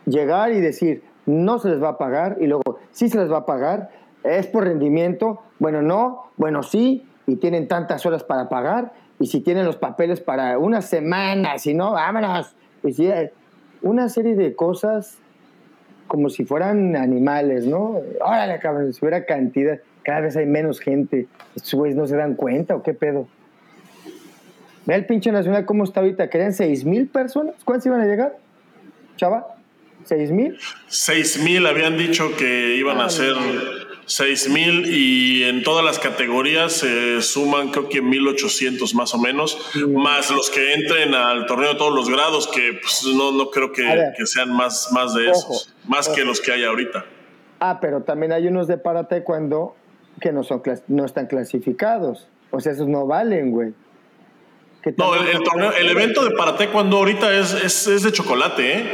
llegar y decir, no se les va a pagar, y luego, sí se les va a pagar, ¿Es por rendimiento? Bueno, no, bueno, sí, y tienen tantas horas para pagar, y si tienen los papeles para una semana, si no, vámonos. Y si, una serie de cosas como si fueran animales, ¿no? Órale, cabrón, si hubiera cantidad, cada vez hay menos gente. Estos güeyes no se dan cuenta o qué pedo. Ve el pinche nacional cómo está ahorita. ¿Querían seis mil personas? ¿Cuántos iban a llegar? Chava, ¿seis mil? Seis mil habían dicho que iban a ser 6 mil y en todas las categorías se suman creo que 1800 más o menos, más los que entren al torneo de todos los grados, que pues, no, no creo que, que, sean más, más de esos, más que los que hay ahorita. Ah, pero también hay unos de para taekwondo que no, son, no están clasificados. O sea, esos no valen, güey. No, el, el, torneo, el evento de para taekwondo ahorita es, es, es de chocolate, ¿eh?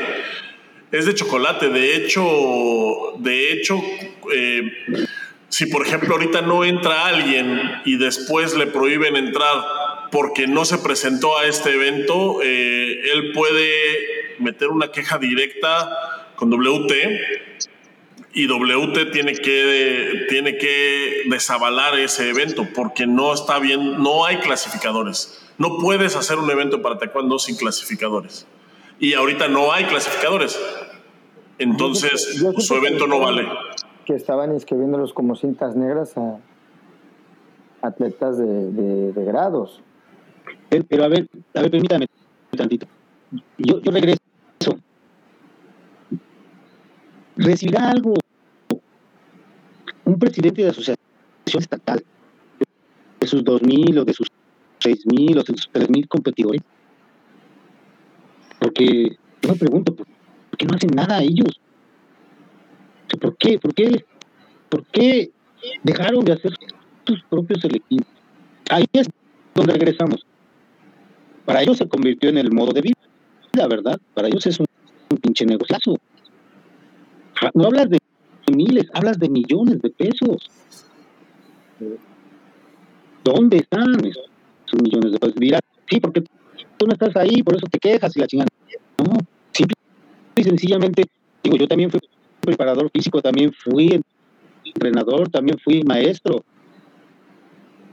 Es de chocolate. De hecho, de hecho, eh, si por ejemplo ahorita no entra alguien y después le prohíben entrar porque no se presentó a este evento, eh, él puede meter una queja directa con WT y WT tiene que, tiene que desavalar ese evento porque no está bien, no hay clasificadores. No puedes hacer un evento para taekwondo sin clasificadores y ahorita no hay clasificadores. Entonces, su evento no vale. Que estaban inscribiéndolos como cintas negras a atletas de, grados. Pero, a ver, a ver, permítame un tantito. Yo, yo regreso recibirá algo un presidente de asociación estatal de sus 2.000 o de sus 6.000 o de sus 3.000 competidores. Porque yo me pregunto, ¿por qué no hacen nada ellos? ¿Por qué? ¿Por qué? ¿Por qué dejaron de hacer sus propios selectivos? Ahí es donde regresamos. Para ellos se convirtió en el modo de vida, ¿verdad? Para ellos es un, pinche negociazo. No hablas de miles, hablas de millones de pesos. ¿Dónde están esos millones de pesos? Dirás, sí, porque tú no estás ahí, por eso te quejas y la chingada. No, simple y sencillamente, digo, yo también fui preparador físico, también fui entrenador, también fui maestro.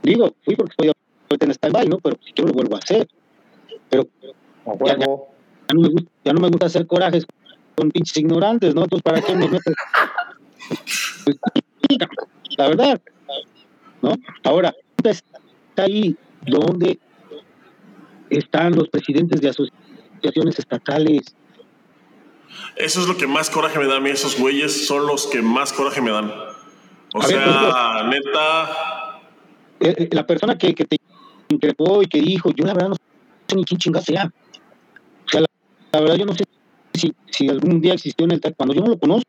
Digo, fui porque estoy en stand-by, ¿no? Pero si quiero lo vuelvo a hacer. Pero, ya, no me gusta, ya no me gusta hacer corajes con pinches ignorantes, ¿no? Entonces, ¿para qué me metes? (laughs) Pues, la verdad, ¿no? Ahora, está ahí donde están los presidentes de asociaciones estatales. Eso es lo que más coraje me da a mí, esos güeyes son los que más coraje me dan. O sea, neta. Eh, eh, la persona que, que te increpó y que dijo, yo la verdad no sé ni quién chingada sea. O sea, la, verdad yo no sé si, si, algún día existió en el cuando yo no lo conozco.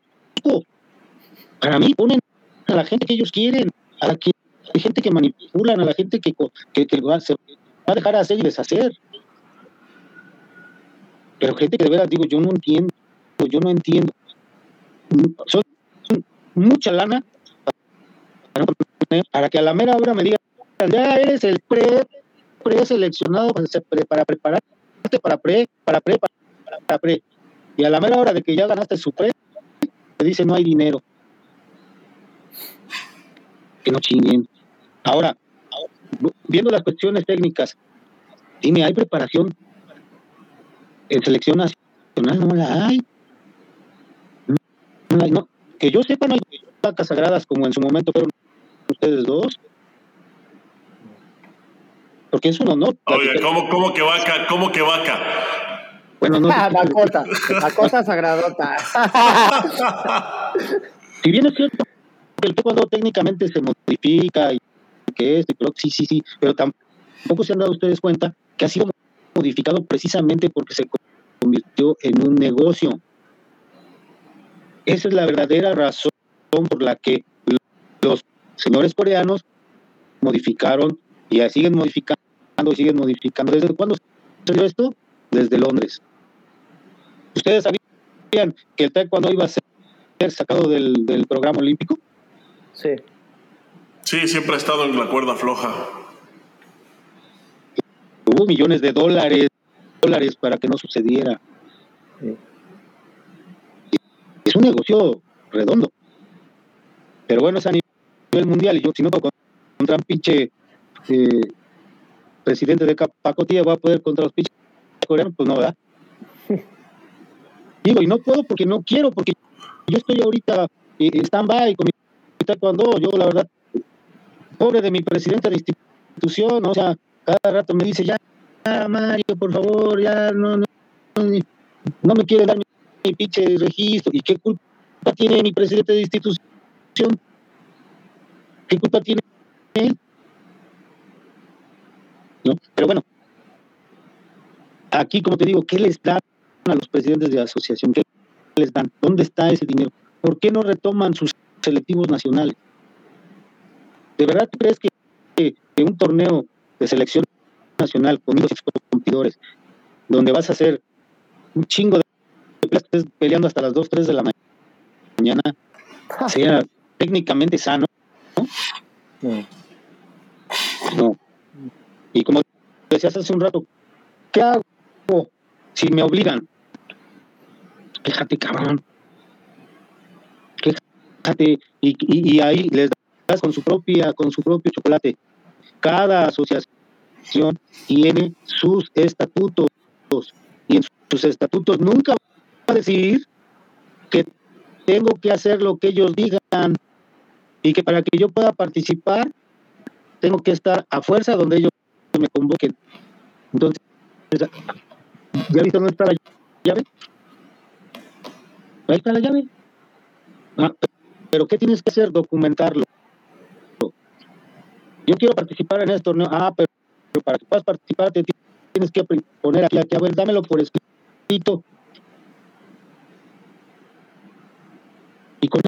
Para mí ponen a la gente que ellos quieren, a la que hay gente que manipulan, a la gente que, que, que va, se va a dejar hacer y deshacer. Pero gente que de verdad digo, yo no entiendo, yo no entiendo. Son, mucha lana para, que a la mera hora me digan, ya eres el pre, preseleccionado para prepararte para pre, para pre, para pre. Y a la mera hora de que ya ganaste su pre, te dice no hay dinero. Que no chinguen. Ahora, viendo las cuestiones técnicas, dime, ¿hay preparación en selección nacional? No la hay. No, que yo sepa, no hay vacas sagradas como en su momento fueron ustedes dos. Porque es un honor. Oye, ¿cómo, ¿cómo, que vaca? ¿Cómo que vaca? Bueno, no. (laughs) Ah, vacota, vacota sagradota. (laughs) si bien es cierto que el cuando técnicamente se modifica y que es, sí, sí, sí, pero tampoco se han dado ustedes cuenta que ha sido modificado precisamente porque se convirtió en un negocio. Esa es la verdadera razón por la que los señores coreanos modificaron y siguen modificando y siguen modificando. ¿Desde cuándo dio esto? Desde Londres. ¿Ustedes sabían que el taekwondo iba a ser sacado del, del programa olímpico? Sí. Sí, siempre ha estado en la cuerda floja. Hubo millones de dólares, dólares para que no sucediera. Es un negocio redondo. Pero bueno, es a nivel mundial. Y yo, si no puedo contra un pinche eh, presidente de Pacotilla, voy a poder contra los pinches coreanos, pues no, ¿verdad? (laughs) Digo, y no puedo porque no quiero, porque yo estoy ahorita en stand-by con mi taekwondo. Yo, la verdad, pobre de mi presidente de institución, o sea, cada rato me dice, ya, Mario, por favor, ya no, no, no, me quiere dar mi, pinche registro. ¿Y qué culpa tiene mi presidente de institución? ¿Qué culpa tiene él? ¿No? Pero bueno, aquí, como te digo, ¿qué les dan a los presidentes de asociación? ¿Qué les dan? ¿Dónde está ese dinero? ¿Por qué no retoman sus selectivos nacionales? ¿De verdad crees que, un torneo de selección nacional con los competidores, donde vas a hacer un chingo de peleando hasta las 2, 3 de la mañana, (laughs) sea técnicamente sano? ¿no? no. Y como decías hace un rato, ¿qué hago si me obligan? Quéjate, cabrón. Quéjate. Y, y, y ahí les con su propia, con su propio chocolate. Cada asociación tiene sus estatutos y en sus estatutos nunca decir que tengo que hacer lo que ellos digan y que para que yo pueda participar tengo que estar a fuerza donde ellos me convoquen. Entonces, ¿ya visto dónde está la llave? Ahí está la llave. Ah, pero ¿qué tienes que hacer? Documentarlo. Yo quiero participar en este torneo. Ah, pero, para que puedas participar te tienes que poner aquí, aquí, a ver, dámelo por escrito. Y con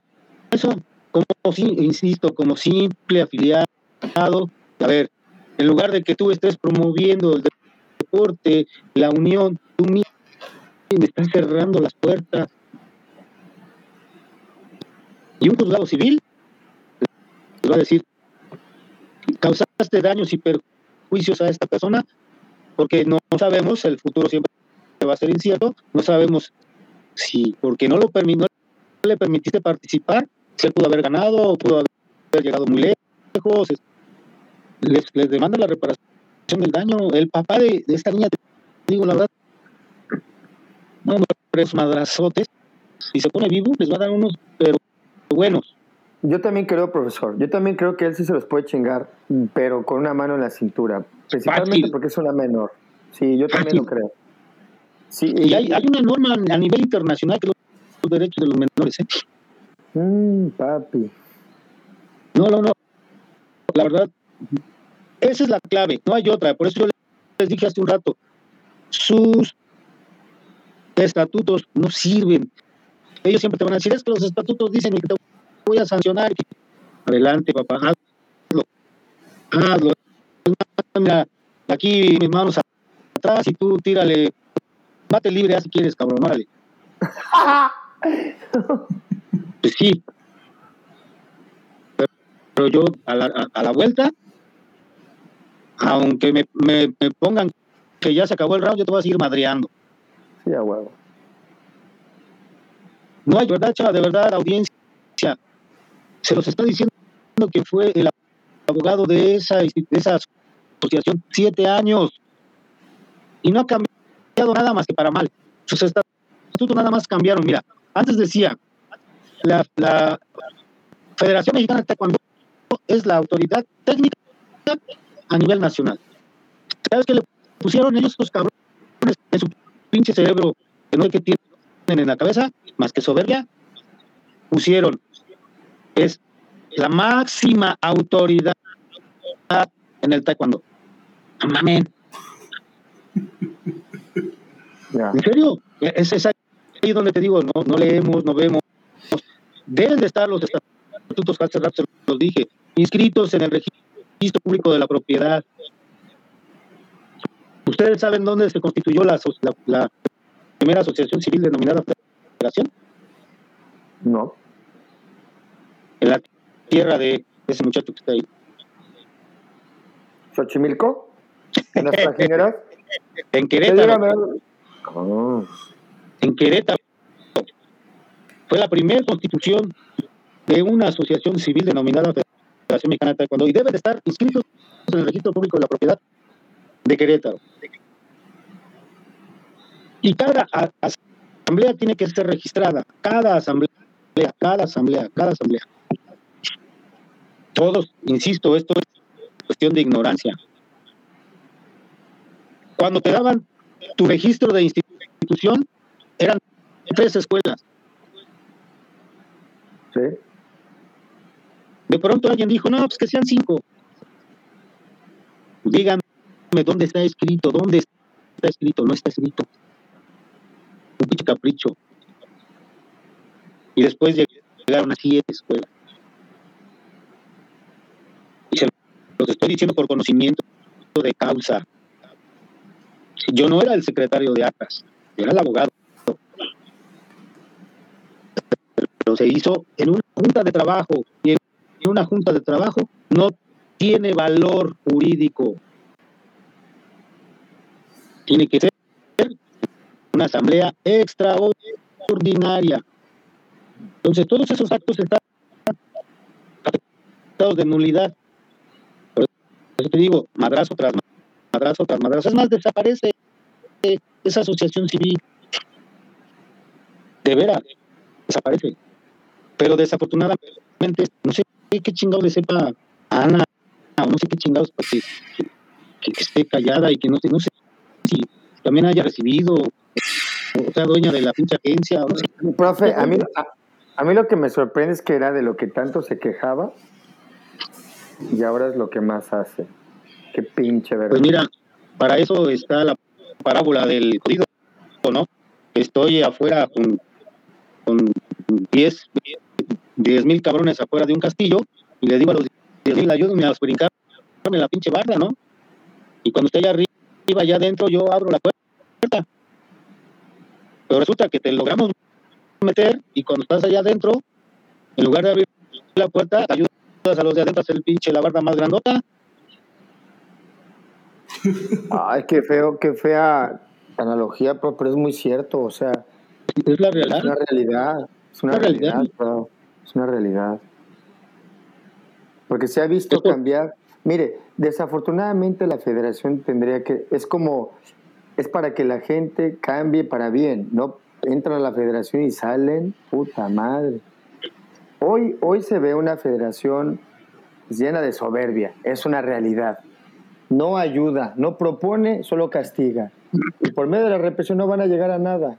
eso, como insisto, como simple afiliado, a ver, en lugar de que tú estés promoviendo el deporte, la unión, tú mismo estás cerrando las puertas. Y un juzgado civil va a decir, causaste daños y perjuicios a esta persona porque no sabemos, el futuro siempre va a ser incierto, no sabemos si porque no lo permitió, le permitiste participar, él pudo haber ganado pudo haber llegado muy lejos, les, les demanda la reparación del daño. El papá de, esta niña, te digo la verdad, no, es madrazotes, si se pone vivo, les va a dar unos, pero buenos. Yo también creo, profesor, yo también creo que él sí se los puede chingar, pero con una mano en la cintura, principalmente porque es una menor. Sí, yo también lo creo. Sí, y hay, hay, una norma a nivel internacional que los, los derechos de los menores. ¿eh? Mm, papi. No, no, no. La verdad, esa es la clave, no hay otra. Por eso yo les dije hace un rato, sus estatutos no sirven. Ellos siempre te van a decir, es que los estatutos dicen que te voy a sancionar. Adelante, papá, hazlo. Hazlo. Mira, aquí mis manos atrás y tú tírale. Bate libre, si quieres, cabrón, órale. (laughs) pues sí. Pero, yo, a la, a la vuelta, aunque me, me, pongan que ya se acabó el round, yo te voy a seguir madreando. Sí, a huevo. No hay verdad, chava, de verdad, audiencia. Se los está diciendo que fue el abogado de esa, de esa asociación siete años y no ha cambiado nada más que para mal. Sus estatutos nada más cambiaron. Mira, antes decía, la, la Federación Mexicana de Taekwondo es la autoridad técnica a nivel nacional. ¿Sabes qué le pusieron ellos estos cabrones en su pinche cerebro que no hay que tienen en la cabeza más que soberbia? Pusieron, es la máxima autoridad en el taekwondo. Amén. ¿En serio? Es, es, ahí donde te digo, no, no leemos, no vemos. Deben de estar los estatutos, se los dije, inscritos en el registro público de la propiedad. ¿Ustedes saben dónde se constituyó la, la, primera asociación civil denominada Federación? No. En la tierra de ese muchacho que está ahí. ¿Xochimilco? ¿En las (laughs) trajineras? en Querétaro. Oh. En Querétaro. Fue la primera constitución de una asociación civil denominada Federación Mexicana de y debe de estar inscritos en el registro público de la propiedad de Querétaro. Y cada asamblea tiene que ser registrada, cada asamblea, cada asamblea, cada asamblea. Todos, insisto, esto es cuestión de ignorancia. Cuando te daban tu registro de institución, eran tres escuelas. De pronto alguien dijo, no, pues que sean cinco. Díganme dónde está escrito, dónde está escrito, no está escrito. Un pinche capricho. Y después llegaron a siete escuelas. Y se los estoy diciendo por conocimiento de causa. Yo no era el secretario de actas, era el abogado. Se hizo en una junta de trabajo y en una junta de trabajo no tiene valor jurídico. Tiene que ser una asamblea extraordinaria. Entonces, todos esos actos están de nulidad. Por te digo, madrazo tras madrazo tras madrazo. Es más, desaparece esa asociación civil. De veras, desaparece. Pero desafortunadamente, no sé qué chingados le sepa a Ana, no sé qué chingados para que, esté callada y que no, no sé si también haya recibido o sea dueña de la pinche agencia. O Profe, a mí, A mí lo que me sorprende es que era de lo que tanto se quejaba y ahora es lo que más hace. Qué pinche verdad. Pues mira, para eso está la parábola del jodido, ¿no? Estoy afuera con, con 10 mil cabrones afuera de un castillo y le digo a los 10 mil, ayúdenme a brincarme la pinche barra, ¿no? Y cuando estoy arriba, allá adentro, yo abro la puerta. Pero resulta que te logramos meter y cuando estás allá adentro, en lugar de abrir la puerta, ayudas a los de adentro a hacer el pinche la barda más grandota. (laughs) Ay, qué feo, qué fea analogía, pero, es muy cierto, o sea. Es la realidad. Es una realidad. Es una, realidad, Es una realidad. Porque se ha visto cambiar. Mire, desafortunadamente la federación tendría que. Es como. Es para que la gente cambie para bien, no entran a la federación y salen, puta madre. Hoy, hoy se ve una federación llena de soberbia, es una realidad. No ayuda, no propone, solo castiga. Y por medio de la represión no van a llegar a nada.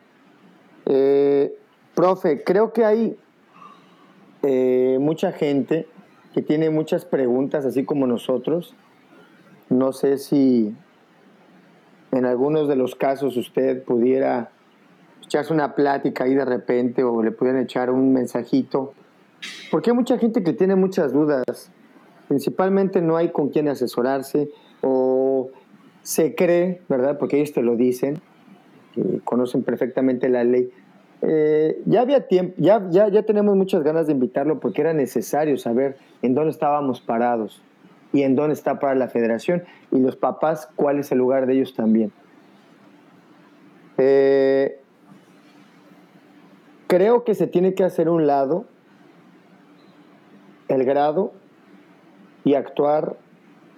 Eh, profe, creo que hay eh, mucha gente que tiene muchas preguntas, así como nosotros. No sé si en algunos de los casos usted pudiera echarse una plática ahí de repente o le pudieran echar un mensajito. Porque hay mucha gente que tiene muchas dudas. Principalmente no hay con quién asesorarse o se cree, ¿verdad? Porque ellos te lo dicen, que conocen perfectamente la ley. Eh, ya había tiempo, ya, ya, ya tenemos muchas ganas de invitarlo porque era necesario saber en dónde estábamos parados y en dónde está para la federación y los papás cuál es el lugar de ellos también. Eh, Creo que se tiene que hacer un lado el grado y actuar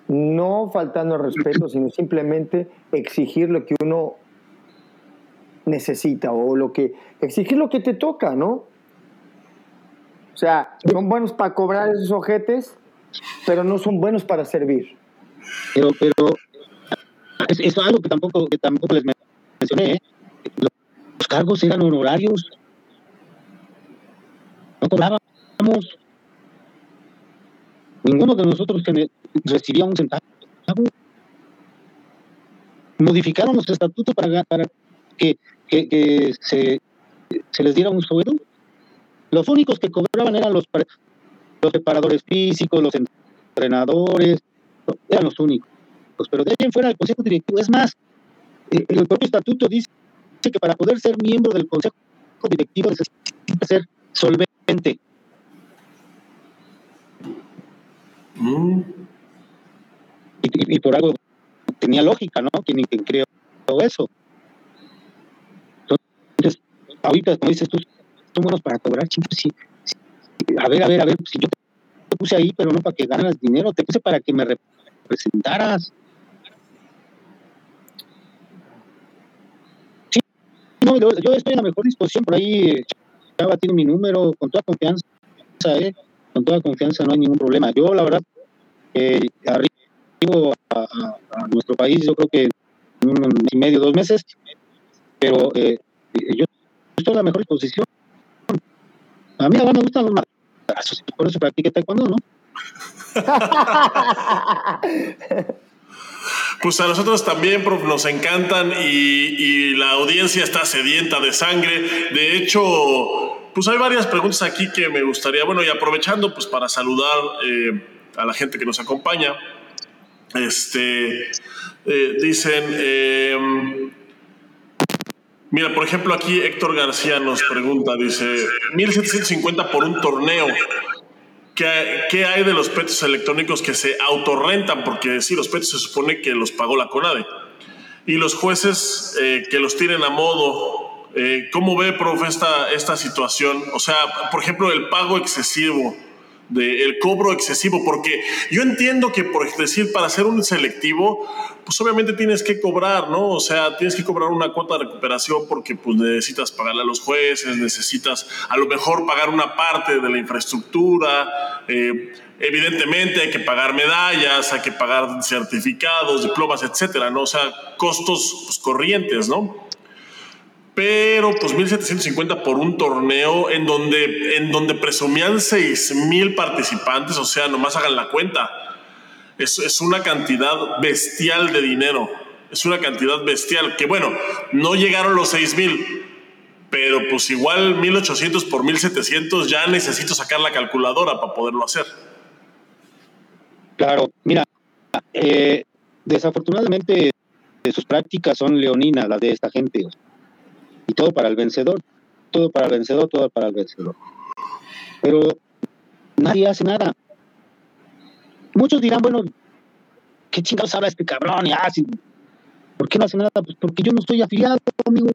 no faltando al respeto, sino simplemente exigir lo que uno necesita o lo que exigir lo que te toca, ¿no? O sea, son buenos para cobrar esos ojetes, pero no son buenos para servir. Pero, pero es, algo que tampoco, que tampoco les mencioné. ¿eh? Los cargos eran honorarios no cobrábamos. Ninguno de nosotros recibía un centavo. Modificaron los estatutos para que, que, se, se, les diera un sueldo. Los únicos que cobraban eran los, los preparadores físicos, los entrenadores, eran los únicos. Pero de ahí en fuera el consejo directivo, es más, eh, el propio estatuto dice que para poder ser miembro del consejo directivo necesita ser solvente Mm. Y, por algo tenía lógica, ¿no? Quien, creó todo eso. Entonces, ahorita, como dices tú, buenos para cobrar, chicos. Sí, A ver, a ver, a ver, si yo te puse ahí, pero no para que ganas dinero, te puse para que me representaras. Sí, no, yo, estoy en la mejor disposición, por ahí eh, tiene mi número, con toda confianza, ¿eh? con toda confianza, no hay ningún problema. Yo, la verdad, eh, a, nuestro país, yo creo que un mes y medio, dos meses, pero eh, yo estoy en la mejor disposición. A mí, ahora me gustan los madrazos, por eso practiqué taekwondo, ¿no? Pues a nosotros también, prof, nos encantan y, la audiencia está sedienta de sangre. De hecho, pues hay varias preguntas aquí que me gustaría, bueno, y aprovechando pues para saludar eh, a la gente que nos acompaña. Este, eh, dicen, em, mira, por ejemplo, aquí Héctor García nos pregunta, dice, 1750 por un torneo. ¿Qué, hay de los petos electrónicos que se autorrentan? Porque sí, los petos se supone que los pagó la CONADE. Y los jueces eh, que los tienen a modo, eh, ¿cómo ve, profe, esta, esta situación? O sea, por ejemplo, el pago excesivo del cobro excesivo, porque yo entiendo que, por decir, para hacer un selectivo, pues obviamente tienes que cobrar, ¿no? O sea, tienes que cobrar una cuota de recuperación porque pues necesitas pagarle a los jueces, necesitas a lo mejor pagar una parte de la infraestructura, eh, evidentemente hay que pagar medallas, hay que pagar certificados, diplomas, etcétera, ¿no? O sea, costos pues, corrientes, ¿no? Pero pues 1750 por un torneo en donde, en donde presumían 6000 participantes, o sea, nomás hagan la cuenta. Es, es una cantidad bestial de dinero. Es una cantidad bestial que, bueno, no llegaron los 6000, pero pues igual 1800 por 1700 ya necesito sacar la calculadora para poderlo hacer. Claro, mira, eh, desafortunadamente sus prácticas son leoninas, las de esta gente. Y todo para el vencedor, todo para el vencedor, todo para el vencedor. Pero nadie hace nada. Muchos dirán, bueno, ¿qué chingados habla este cabrón? Y, ah, ¿Por qué no hace nada? Pues porque yo no estoy afiliado, amigo.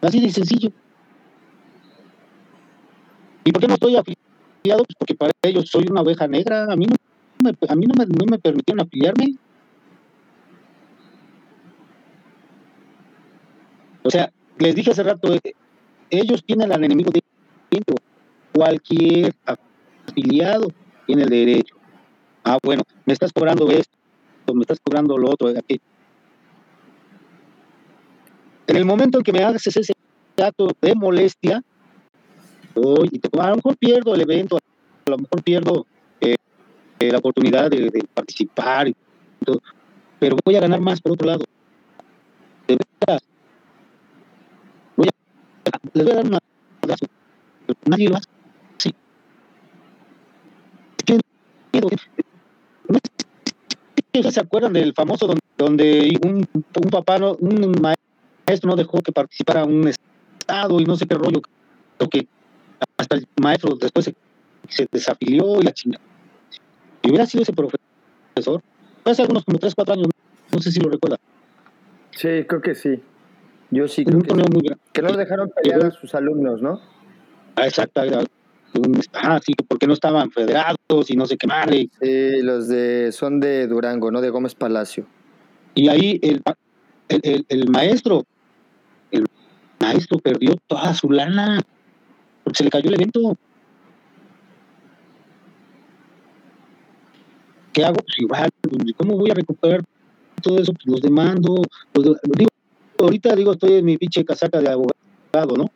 Así de sencillo. ¿Y por qué no estoy afiliado? Pues porque para ellos soy una oveja negra. A mí no me, a mí no me, no me permitieron afiliarme. O sea, les dije hace rato, eh, ellos tienen al enemigo dentro. Cualquier afiliado tiene el derecho. Ah, bueno, me estás cobrando esto, me estás cobrando lo otro. Aquí. En el momento en que me haces ese acto de molestia, hoy, a lo mejor pierdo el evento, a lo mejor pierdo eh, la oportunidad de, participar, y pero voy a ganar más por otro lado. De verdad, les voy a dar una nadie lo hace. Sí. ¿No se acuerdan del famoso donde, donde un, un papá, no, un maestro no dejó que participara un estado y no sé qué rollo? que hasta el maestro después se, se desafilió y la chingada. Y hubiera sido ese profesor, hace algunos como 3, 4 años, no sé si lo recuerda. Sí, creo que sí. Yo sí creo que, muy que no dejaron pelear a sus alumnos, ¿no? Ah, exacto. Ah, sí, porque no estaban federados y no sé qué madre. Sí, los de son de Durango, no de Gómez Palacio. Y ahí el, el, el, maestro, el maestro perdió toda su lana porque se le cayó el evento. ¿Qué hago? Pues igual, ¿cómo voy a recuperar todo eso? Pues los demando. Los digo, ahorita digo, estoy en mi pinche casaca de abogado, ¿no?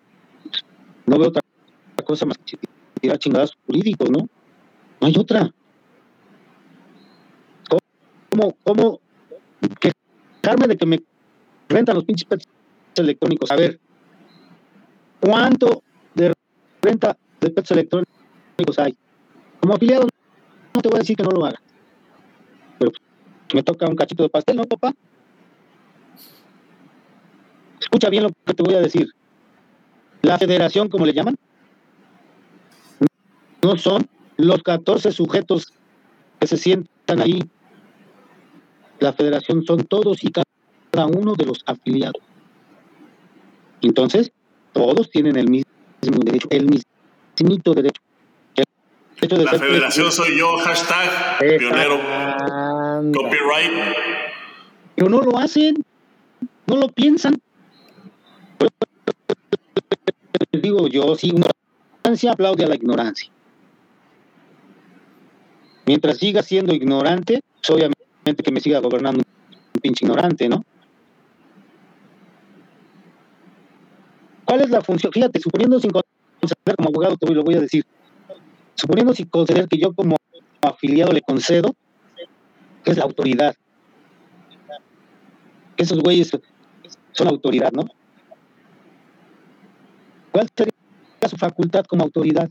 No veo otra cosa más que tirar chingadas jurídicos, ¿no? No hay otra. ¿Cómo, cómo quejarme de que me rentan los pinches pets electrónicos? A ver, ¿cuánto de renta de pets electrónicos hay? Como afiliado, no te voy a decir que no lo haga. Pero me toca un cachito de pastel, ¿no, papá? Escucha bien lo que te voy a decir. La federación, como le llaman, no son los 14 sujetos que se sientan ahí. La federación son todos y cada uno de los afiliados. Entonces, todos tienen el mismo derecho, el mismo derecho. la federación soy yo, hashtag pionero, copyright. Pero no lo hacen, no lo piensan digo yo, si ignorancia aplaude a la ignorancia. Mientras siga siendo ignorante, pues obviamente que me siga gobernando un pinche ignorante, ¿no? ¿Cuál es la función? Fíjate, suponiendo sin considerar como abogado, te lo voy a decir, suponiendo sin considerar que yo como afiliado le concedo, es la autoridad. Esos güeyes son autoridad, ¿no? ¿Cuál sería su facultad como autoridad?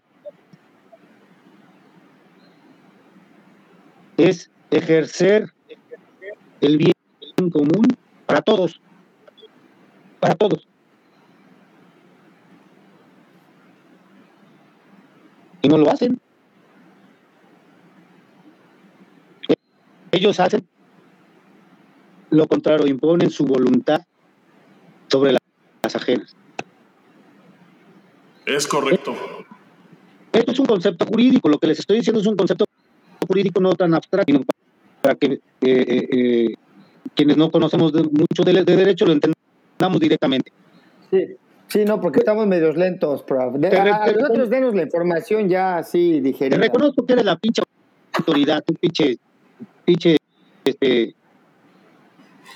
Es ejercer el bien común para todos, para todos. Y no lo hacen. Ellos hacen lo contrario, imponen su voluntad sobre las ajenas. Es correcto. Esto es un concepto jurídico, lo que les estoy diciendo es un concepto jurídico no tan abstracto, para que eh, eh, eh, quienes no conocemos mucho de, derecho lo entendamos directamente. Sí. Sí, no, porque estamos medios lentos, prof. a, nosotros denos la información ya así digerida. Te reconozco que eres la pinche autoridad, tu pinche, pinche, este,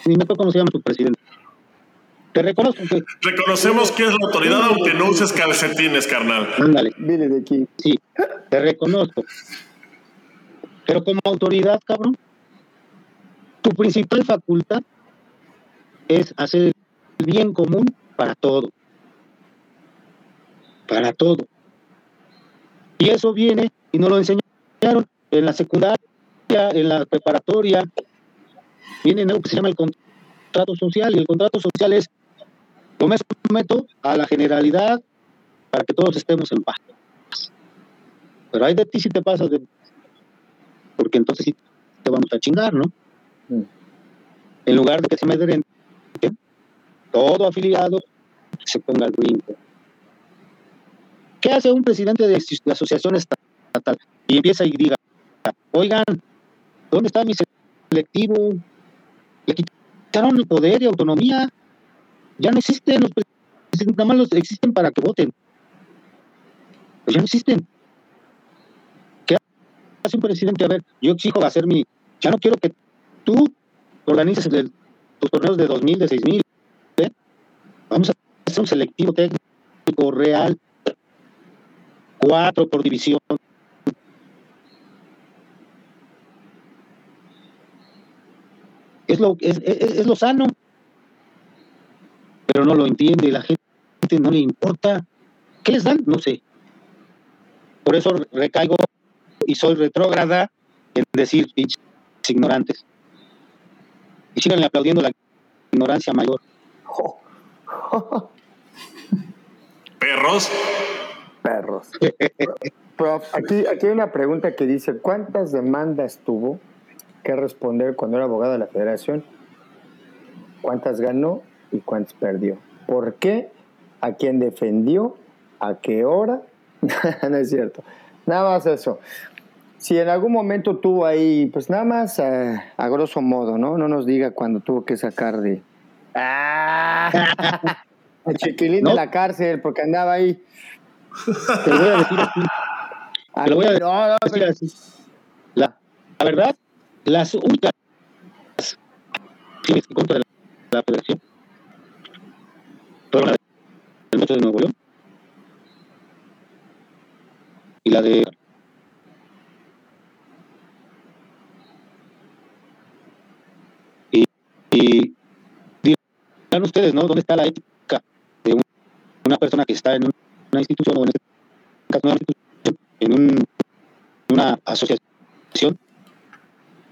ni me acuerdo cómo se llama tu presidente. Te reconozco que. Reconocemos que es la autoridad, aunque no uses calcetines, carnal. Ándale. Viene de aquí. Sí, te reconozco. Pero como autoridad, cabrón, tu principal facultad es hacer el bien común para todo. Para todo. Y eso viene, y nos lo enseñaron en la secundaria, en la preparatoria. Viene algo que se llama el contrato social, y el contrato social es, yo me someto a la generalidad para que todos estemos en paz. Pero hay de ti si te pasas de... Porque entonces sí te vamos a chingar, ¿no? Mm. En lugar de que se me den todo afiliado se ponga al brinco. ¿Qué hace un presidente de la asociación estatal? Y empieza y diga, oigan, ¿dónde está mi selectivo? Le quitaron el poder y autonomía. Ya no existen los presidentes, nada más los existen para que voten. Pues ya no existen. ¿Qué hace un presidente? A ver, yo exijo hacer mi... Ya no quiero que tú organices tus torneos de 2.000, de 6.000. ¿eh? Vamos a hacer un selectivo técnico real. Cuatro por división. Es lo, es, es lo sano. Pero no lo entiende, la gente no le importa. ¿Qué les dan? No sé. Por eso recaigo y soy retrógrada en decir pinches ignorantes. Y síganle aplaudiendo la ignorancia mayor. (laughs) Perros. Perros. Prof, aquí, aquí hay una pregunta que dice, ¿cuántas demandas tuvo que responder cuando era abogado de la federación? ¿Cuántas ganó y cuántas perdió? ¿Por qué? ¿A quién defendió? ¿A qué hora? (laughs) no es cierto. Nada más eso. Si en algún momento tuvo ahí, pues nada más eh, a grosso modo, ¿no? No nos diga cuando tuvo que sacar de... ¡Ah! (laughs) a Chiquilín ¿No? de la cárcel porque andaba ahí. Te voy a decir así. (laughs) Te lo voy a decir No, no, pero- así. La, la verdad, las únicas en contra de la, la federación fueron la del Metro de Nuevo León y la de y, y dirán ustedes, ¿no? ¿Dónde está la ética de un- una persona que está en un- una institución o en este caso en un- una asociación?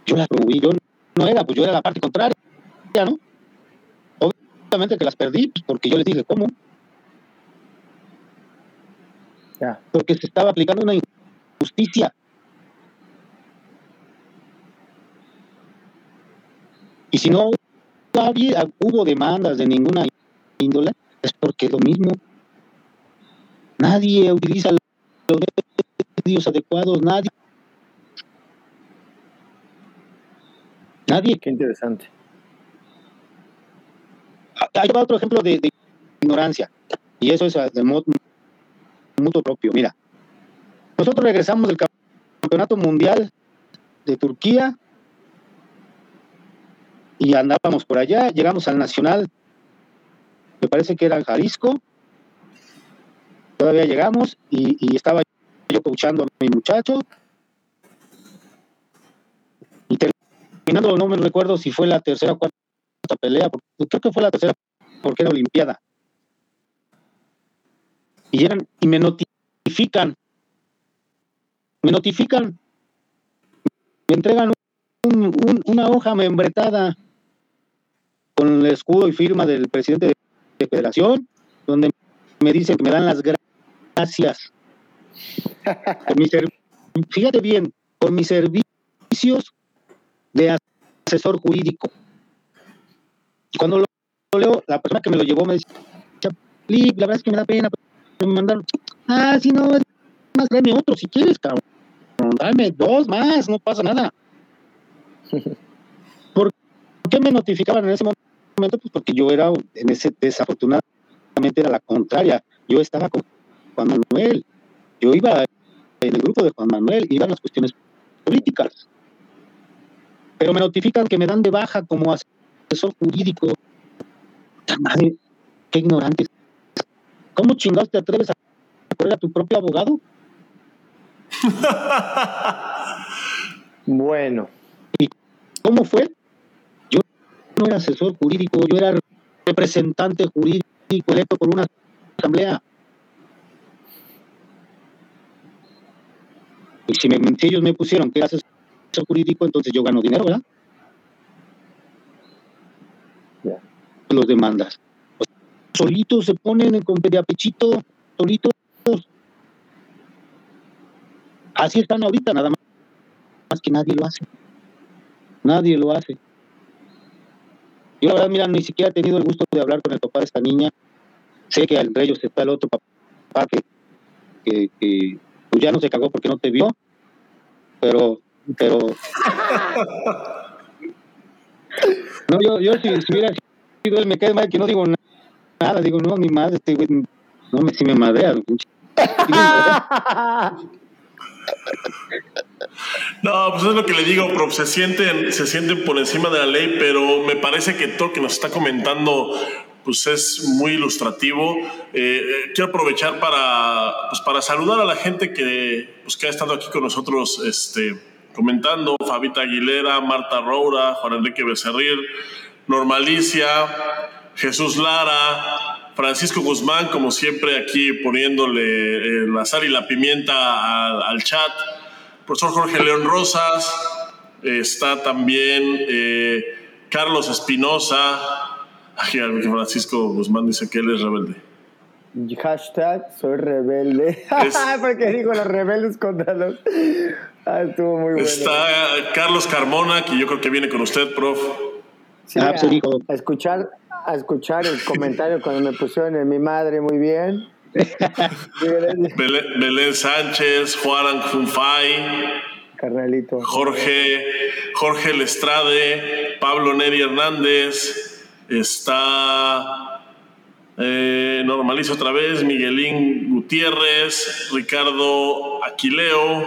Yo la promoví, yo no era, pues yo era la parte contraria, ¿no? Obviamente que las perdí, pues, porque yo les dije, ¿cómo? Ya. Porque se estaba aplicando una injusticia. Y si no había, hubo demandas de ninguna índole, es porque lo mismo. Nadie utiliza los medios adecuados, nadie. Nadie. Qué interesante. Ahí va otro ejemplo de, de ignorancia. Y eso es de mo- mutuo propio. Mira, nosotros regresamos del campeonato mundial de Turquía y andábamos por allá, llegamos al nacional, me parece que era Jalisco, todavía llegamos y, y estaba yo coachando a mi muchacho y terminando, no me recuerdo si fue la tercera o cuarta pelea, porque, creo que fue la tercera porque era Olimpiada. Y llegan y me notifican, me notifican, me entregan un- un- una hoja membretada con el escudo y firma del presidente de, de federación, donde me dicen que me dan las gra- gracias. (laughs) Por mi fíjate bien, por mis servicios de asesor jurídico. Y cuando lo, leo, la persona que me lo llevó me dice, "Lip, la verdad es que me da pena, me mandaron, ah, si no, más, dame otro si quieres, cabrón. Dame dos más, no pasa nada. (laughs) ¿Por qué me notificaban en ese momento? Pues porque yo era, en ese, desafortunadamente era la contraria. Yo estaba con Juan Manuel. Yo iba en el grupo de Juan Manuel, iban las cuestiones políticas. Pero me notifican que me dan de baja como asesor jurídico. Madre, qué ignorantes. ¿Cómo chingados te atreves a correr a tu propio abogado? (laughs) bueno. ¿Y cómo fue? Yo no era asesor jurídico, yo era representante jurídico electo por una asamblea. Y si, me, si ellos me pusieron que era asesor jurídico, entonces yo gano dinero, ¿verdad? Los demandas. Solitos se ponen con pechito, solitos. Así están ahorita, nada más. Más que nadie lo hace. Nadie lo hace. Yo la verdad, mira, ni siquiera he tenido el gusto de hablar con el papá de esta niña. Sé que entre ellos está el otro papá que, que, pues ya no se cagó porque no te vio, pero, pero... (laughs) No, yo, yo si, hubiera sido él, me queda mal que no digo nada, digo, no, ni más, este güey, no, me, si me madrea, (laughs) No, pues es lo que le digo, prof. Se sienten, se sienten por encima de la ley, pero me parece que todo que nos está comentando pues es muy ilustrativo. Eh, eh, quiero aprovechar para, pues para saludar a la gente que, pues que ha estado aquí con nosotros este, comentando. Fabita Aguilera, Marta Roura, Juan Enrique Becerril, Normalicia, Jesús Lara, Francisco Guzmán, como siempre aquí poniéndole eh, la sal y la pimienta al, chat. Profesor Jorge León Rosas, está también Carlos Espinosa, Francisco Guzmán dice que él es rebelde. Hashtag soy rebelde. (laughs) Porque digo los rebeldes contra los. Ah, estuvo muy bueno. Está Carlos Carmona, que yo creo que viene con usted, prof. Sí, ah, a, escuchar, a escuchar el comentario cuando me pusieron en mi madre, muy bien. Belén, Sánchez, Juan Funfay. Carnalito. Jorge, Jorge Lestrade, Pablo Neri Hernández, está eh, Normaliza otra vez, Miguelín Gutiérrez, Ricardo Aquileo,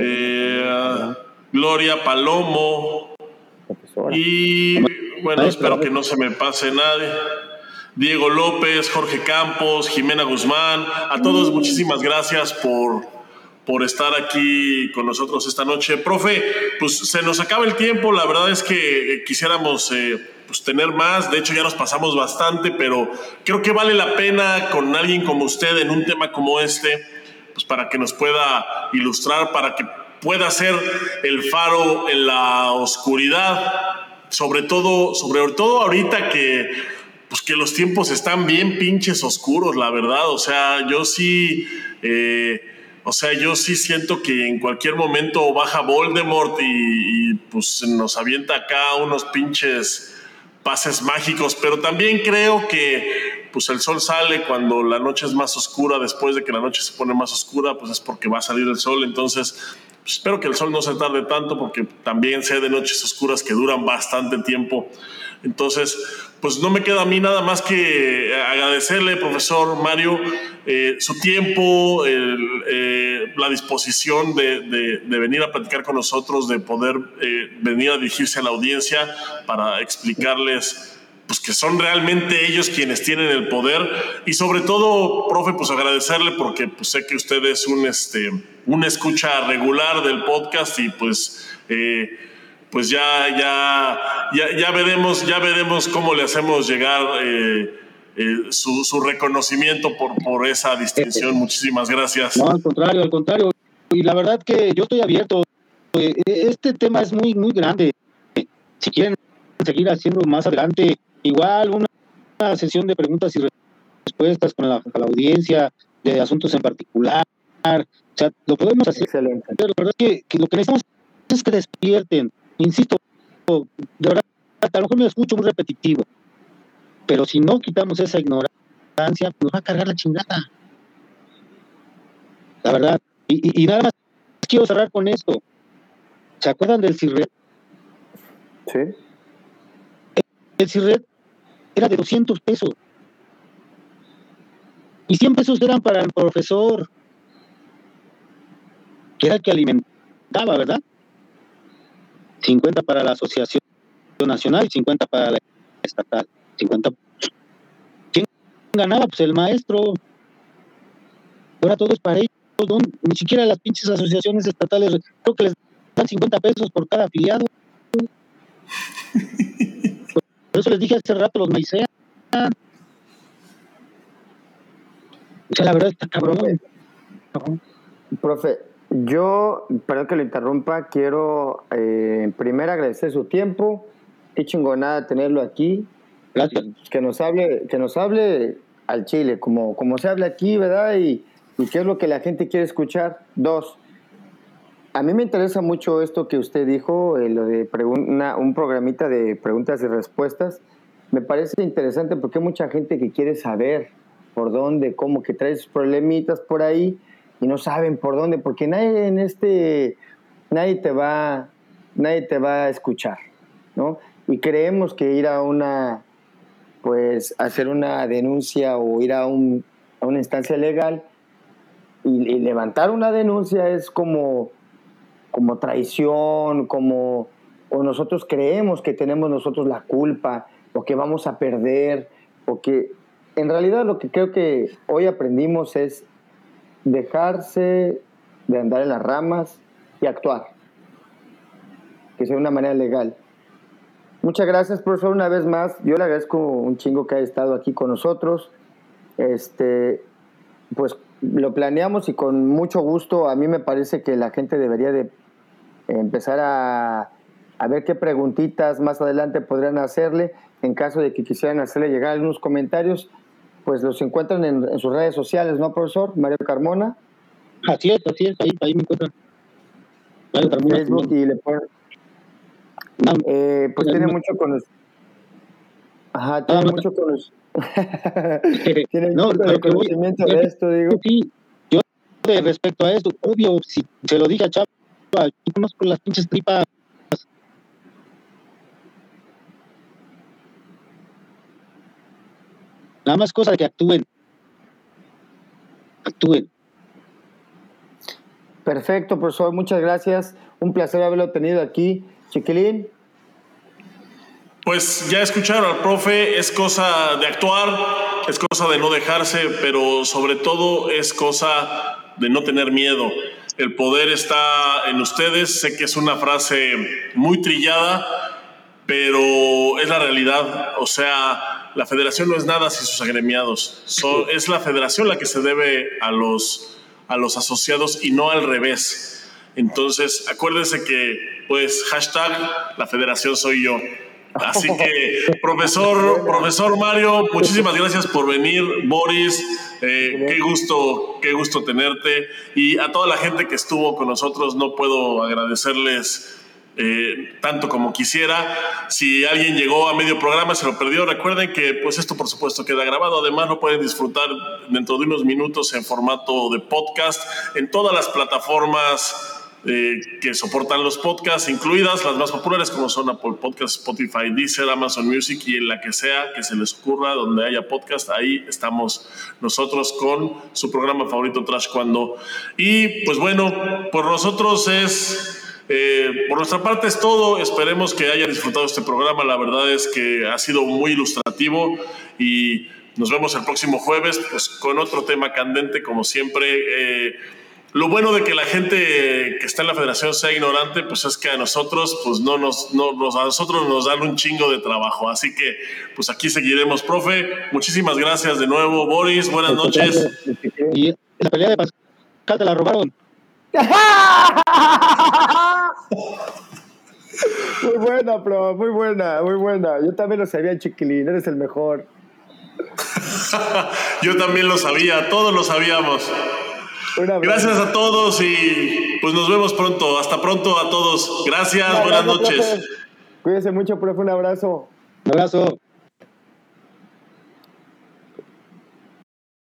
eh, Gloria Palomo y bueno, espero que no se me pase nadie. Diego López, Jorge Campos, Jimena Guzmán, a todos muchísimas gracias por, por estar aquí con nosotros esta noche. Profe, pues se nos acaba el tiempo, la verdad es que quisiéramos eh, pues, tener más. De hecho, ya nos pasamos bastante, pero creo que vale la pena con alguien como usted en un tema como este, pues para que nos pueda ilustrar, para que pueda ser el faro en la oscuridad. Sobre todo, sobre todo ahorita que, pues que los tiempos están bien pinches oscuros, la verdad. O sea, yo sí. Eh, o sea, yo sí siento que en cualquier momento baja Voldemort y, y, pues nos avienta acá unos pinches pases mágicos, pero también creo que pues el sol sale cuando la noche es más oscura, después de que la noche se pone más oscura, pues es porque va a salir el sol, entonces espero que el sol no se tarde tanto porque también sé de noches oscuras que duran bastante tiempo. Entonces, pues no me queda a mí nada más que agradecerle, profesor Mario, eh, su tiempo, eh, la disposición de, venir a platicar con nosotros, de poder eh, venir a dirigirse a la audiencia para explicarles pues que son realmente ellos quienes tienen el poder y sobre todo, profe, pues agradecerle porque pues sé que usted es un, este, una escucha regular del podcast y pues pues ya, ya, ya, ya, veremos, ya veremos cómo le hacemos llegar eh, eh, su, reconocimiento por, por esa distinción. Muchísimas gracias. No, al contrario, al contrario. Y la verdad que yo estoy abierto. Eh, este tema es muy, muy grande. Si quieren seguir haciendo más adelante, igual una sesión de preguntas y respuestas con la, audiencia de asuntos en particular. O sea, lo podemos hacer. Excelente. Pero la verdad que, que lo que necesitamos es que despierten insisto, de verdad, a lo mejor me escucho muy repetitivo, pero si no quitamos esa ignorancia, nos va a cargar la chingada. La verdad. Y, nada más quiero cerrar con esto. ¿Se acuerdan del CIRRED? Sí. El CIRRED era de 200 pesos. Y 100 pesos eran para el profesor, que era el que alimentaba, ¿verdad? 50 para la Asociación Nacional y 50 para la estatal. 50. ganaba? Pues el maestro. Ahora todo es para ellos. Ni siquiera las pinches asociaciones estatales, creo que les dan 50 pesos por cada afiliado. (laughs) Por eso les dije hace rato, los maicean. O sea, la verdad está cabrón. Profe, yo, perdón que lo interrumpa, quiero eh, primero agradecer su tiempo. Qué chingonada tenerlo aquí. Gracias. Que nos hable, que nos hable al Chile, como, como se habla aquí, ¿verdad? Y, y qué es lo que la gente quiere escuchar. Dos, a mí me interesa mucho esto que usted dijo, eh, lo de una, un programita de preguntas y respuestas. Me parece interesante porque hay mucha gente que quiere saber por dónde, cómo, que trae sus problemitas por ahí y no saben por dónde, porque nadie en este, nadie te va, nadie te va a escuchar, ¿no? Y creemos que ir a una, pues, hacer una denuncia o ir a, un, a una instancia legal y, y, levantar una denuncia es como, como traición, como, o nosotros creemos que tenemos nosotros la culpa, o que vamos a perder, o que en realidad lo que creo que hoy aprendimos es dejarse de andar en las ramas y actuar, que sea de una manera legal. Muchas gracias, profesor, una vez más. Yo le agradezco un chingo que haya estado aquí con nosotros. Este, pues lo planeamos y con mucho gusto. A mí me parece que la gente debería de empezar a, a ver qué preguntitas más adelante podrían hacerle en caso de que quisieran hacerle llegar algunos comentarios pues los encuentran en, sus redes sociales, ¿no, profesor? Mario Carmona. Así es, así es, ahí, ahí me encuentran. Mario Carmona. Facebook y le ponen... eh, pues tiene mucho con los... Ajá, tiene mucho con los... (laughs) tiene no, mucho conocimiento de esto, digo. Sí, yo respecto a esto, obvio, si se lo dije a Chapa, yo conozco las pinches tripas Nada más cosa de que actúen. Actúen. Perfecto, profesor. Muchas gracias. Un placer haberlo tenido aquí. Chiquilín. Pues ya escucharon al profe, es cosa de actuar, es cosa de no dejarse, pero sobre todo es cosa de no tener miedo. El poder está en ustedes, sé que es una frase muy trillada, pero es la realidad. O sea, la federación no es nada sin sus agremiados. es la federación la que se debe a los, a los asociados y no al revés. Entonces, acuérdense que, pues, hashtag la federación soy yo. Así que, (laughs) profesor, profesor Mario, muchísimas gracias por venir. Boris, eh, qué gusto, qué gusto tenerte. Y a toda la gente que estuvo con nosotros, no puedo agradecerles eh, tanto como quisiera. Si alguien llegó a medio programa, se lo perdió, recuerden que pues esto por supuesto queda grabado. Además lo pueden disfrutar dentro de unos minutos en formato de podcast en todas las plataformas eh, que soportan los podcasts, incluidas las más populares como son Apple Podcasts, Spotify, Deezer, Amazon Music y en la que sea que se les ocurra, donde haya podcast, ahí estamos nosotros con su programa favorito Trash Cuando. Y pues bueno, por nosotros es eh, por nuestra parte es todo. Esperemos que haya disfrutado este programa. La verdad es que ha sido muy ilustrativo y nos vemos el próximo jueves pues, con otro tema candente, como siempre. Eh, lo bueno de que la gente que está en la federación sea ignorante, pues es que a nosotros, pues no nos, no, a nosotros nos dan un chingo de trabajo. Así que, pues aquí seguiremos, profe. Muchísimas gracias de nuevo, Boris. Buenas noches. Y la pelea de Pascal te la robaron. (laughs) Muy buena, bro, muy buena, muy buena. Yo también lo sabía, chiquilín, eres el mejor. (laughs) Yo también lo sabía, todos lo sabíamos. Gracias a todos y pues nos vemos pronto. Hasta pronto a todos. Gracias, buenas noches. Cuídense mucho, profe, un abrazo. Un abrazo.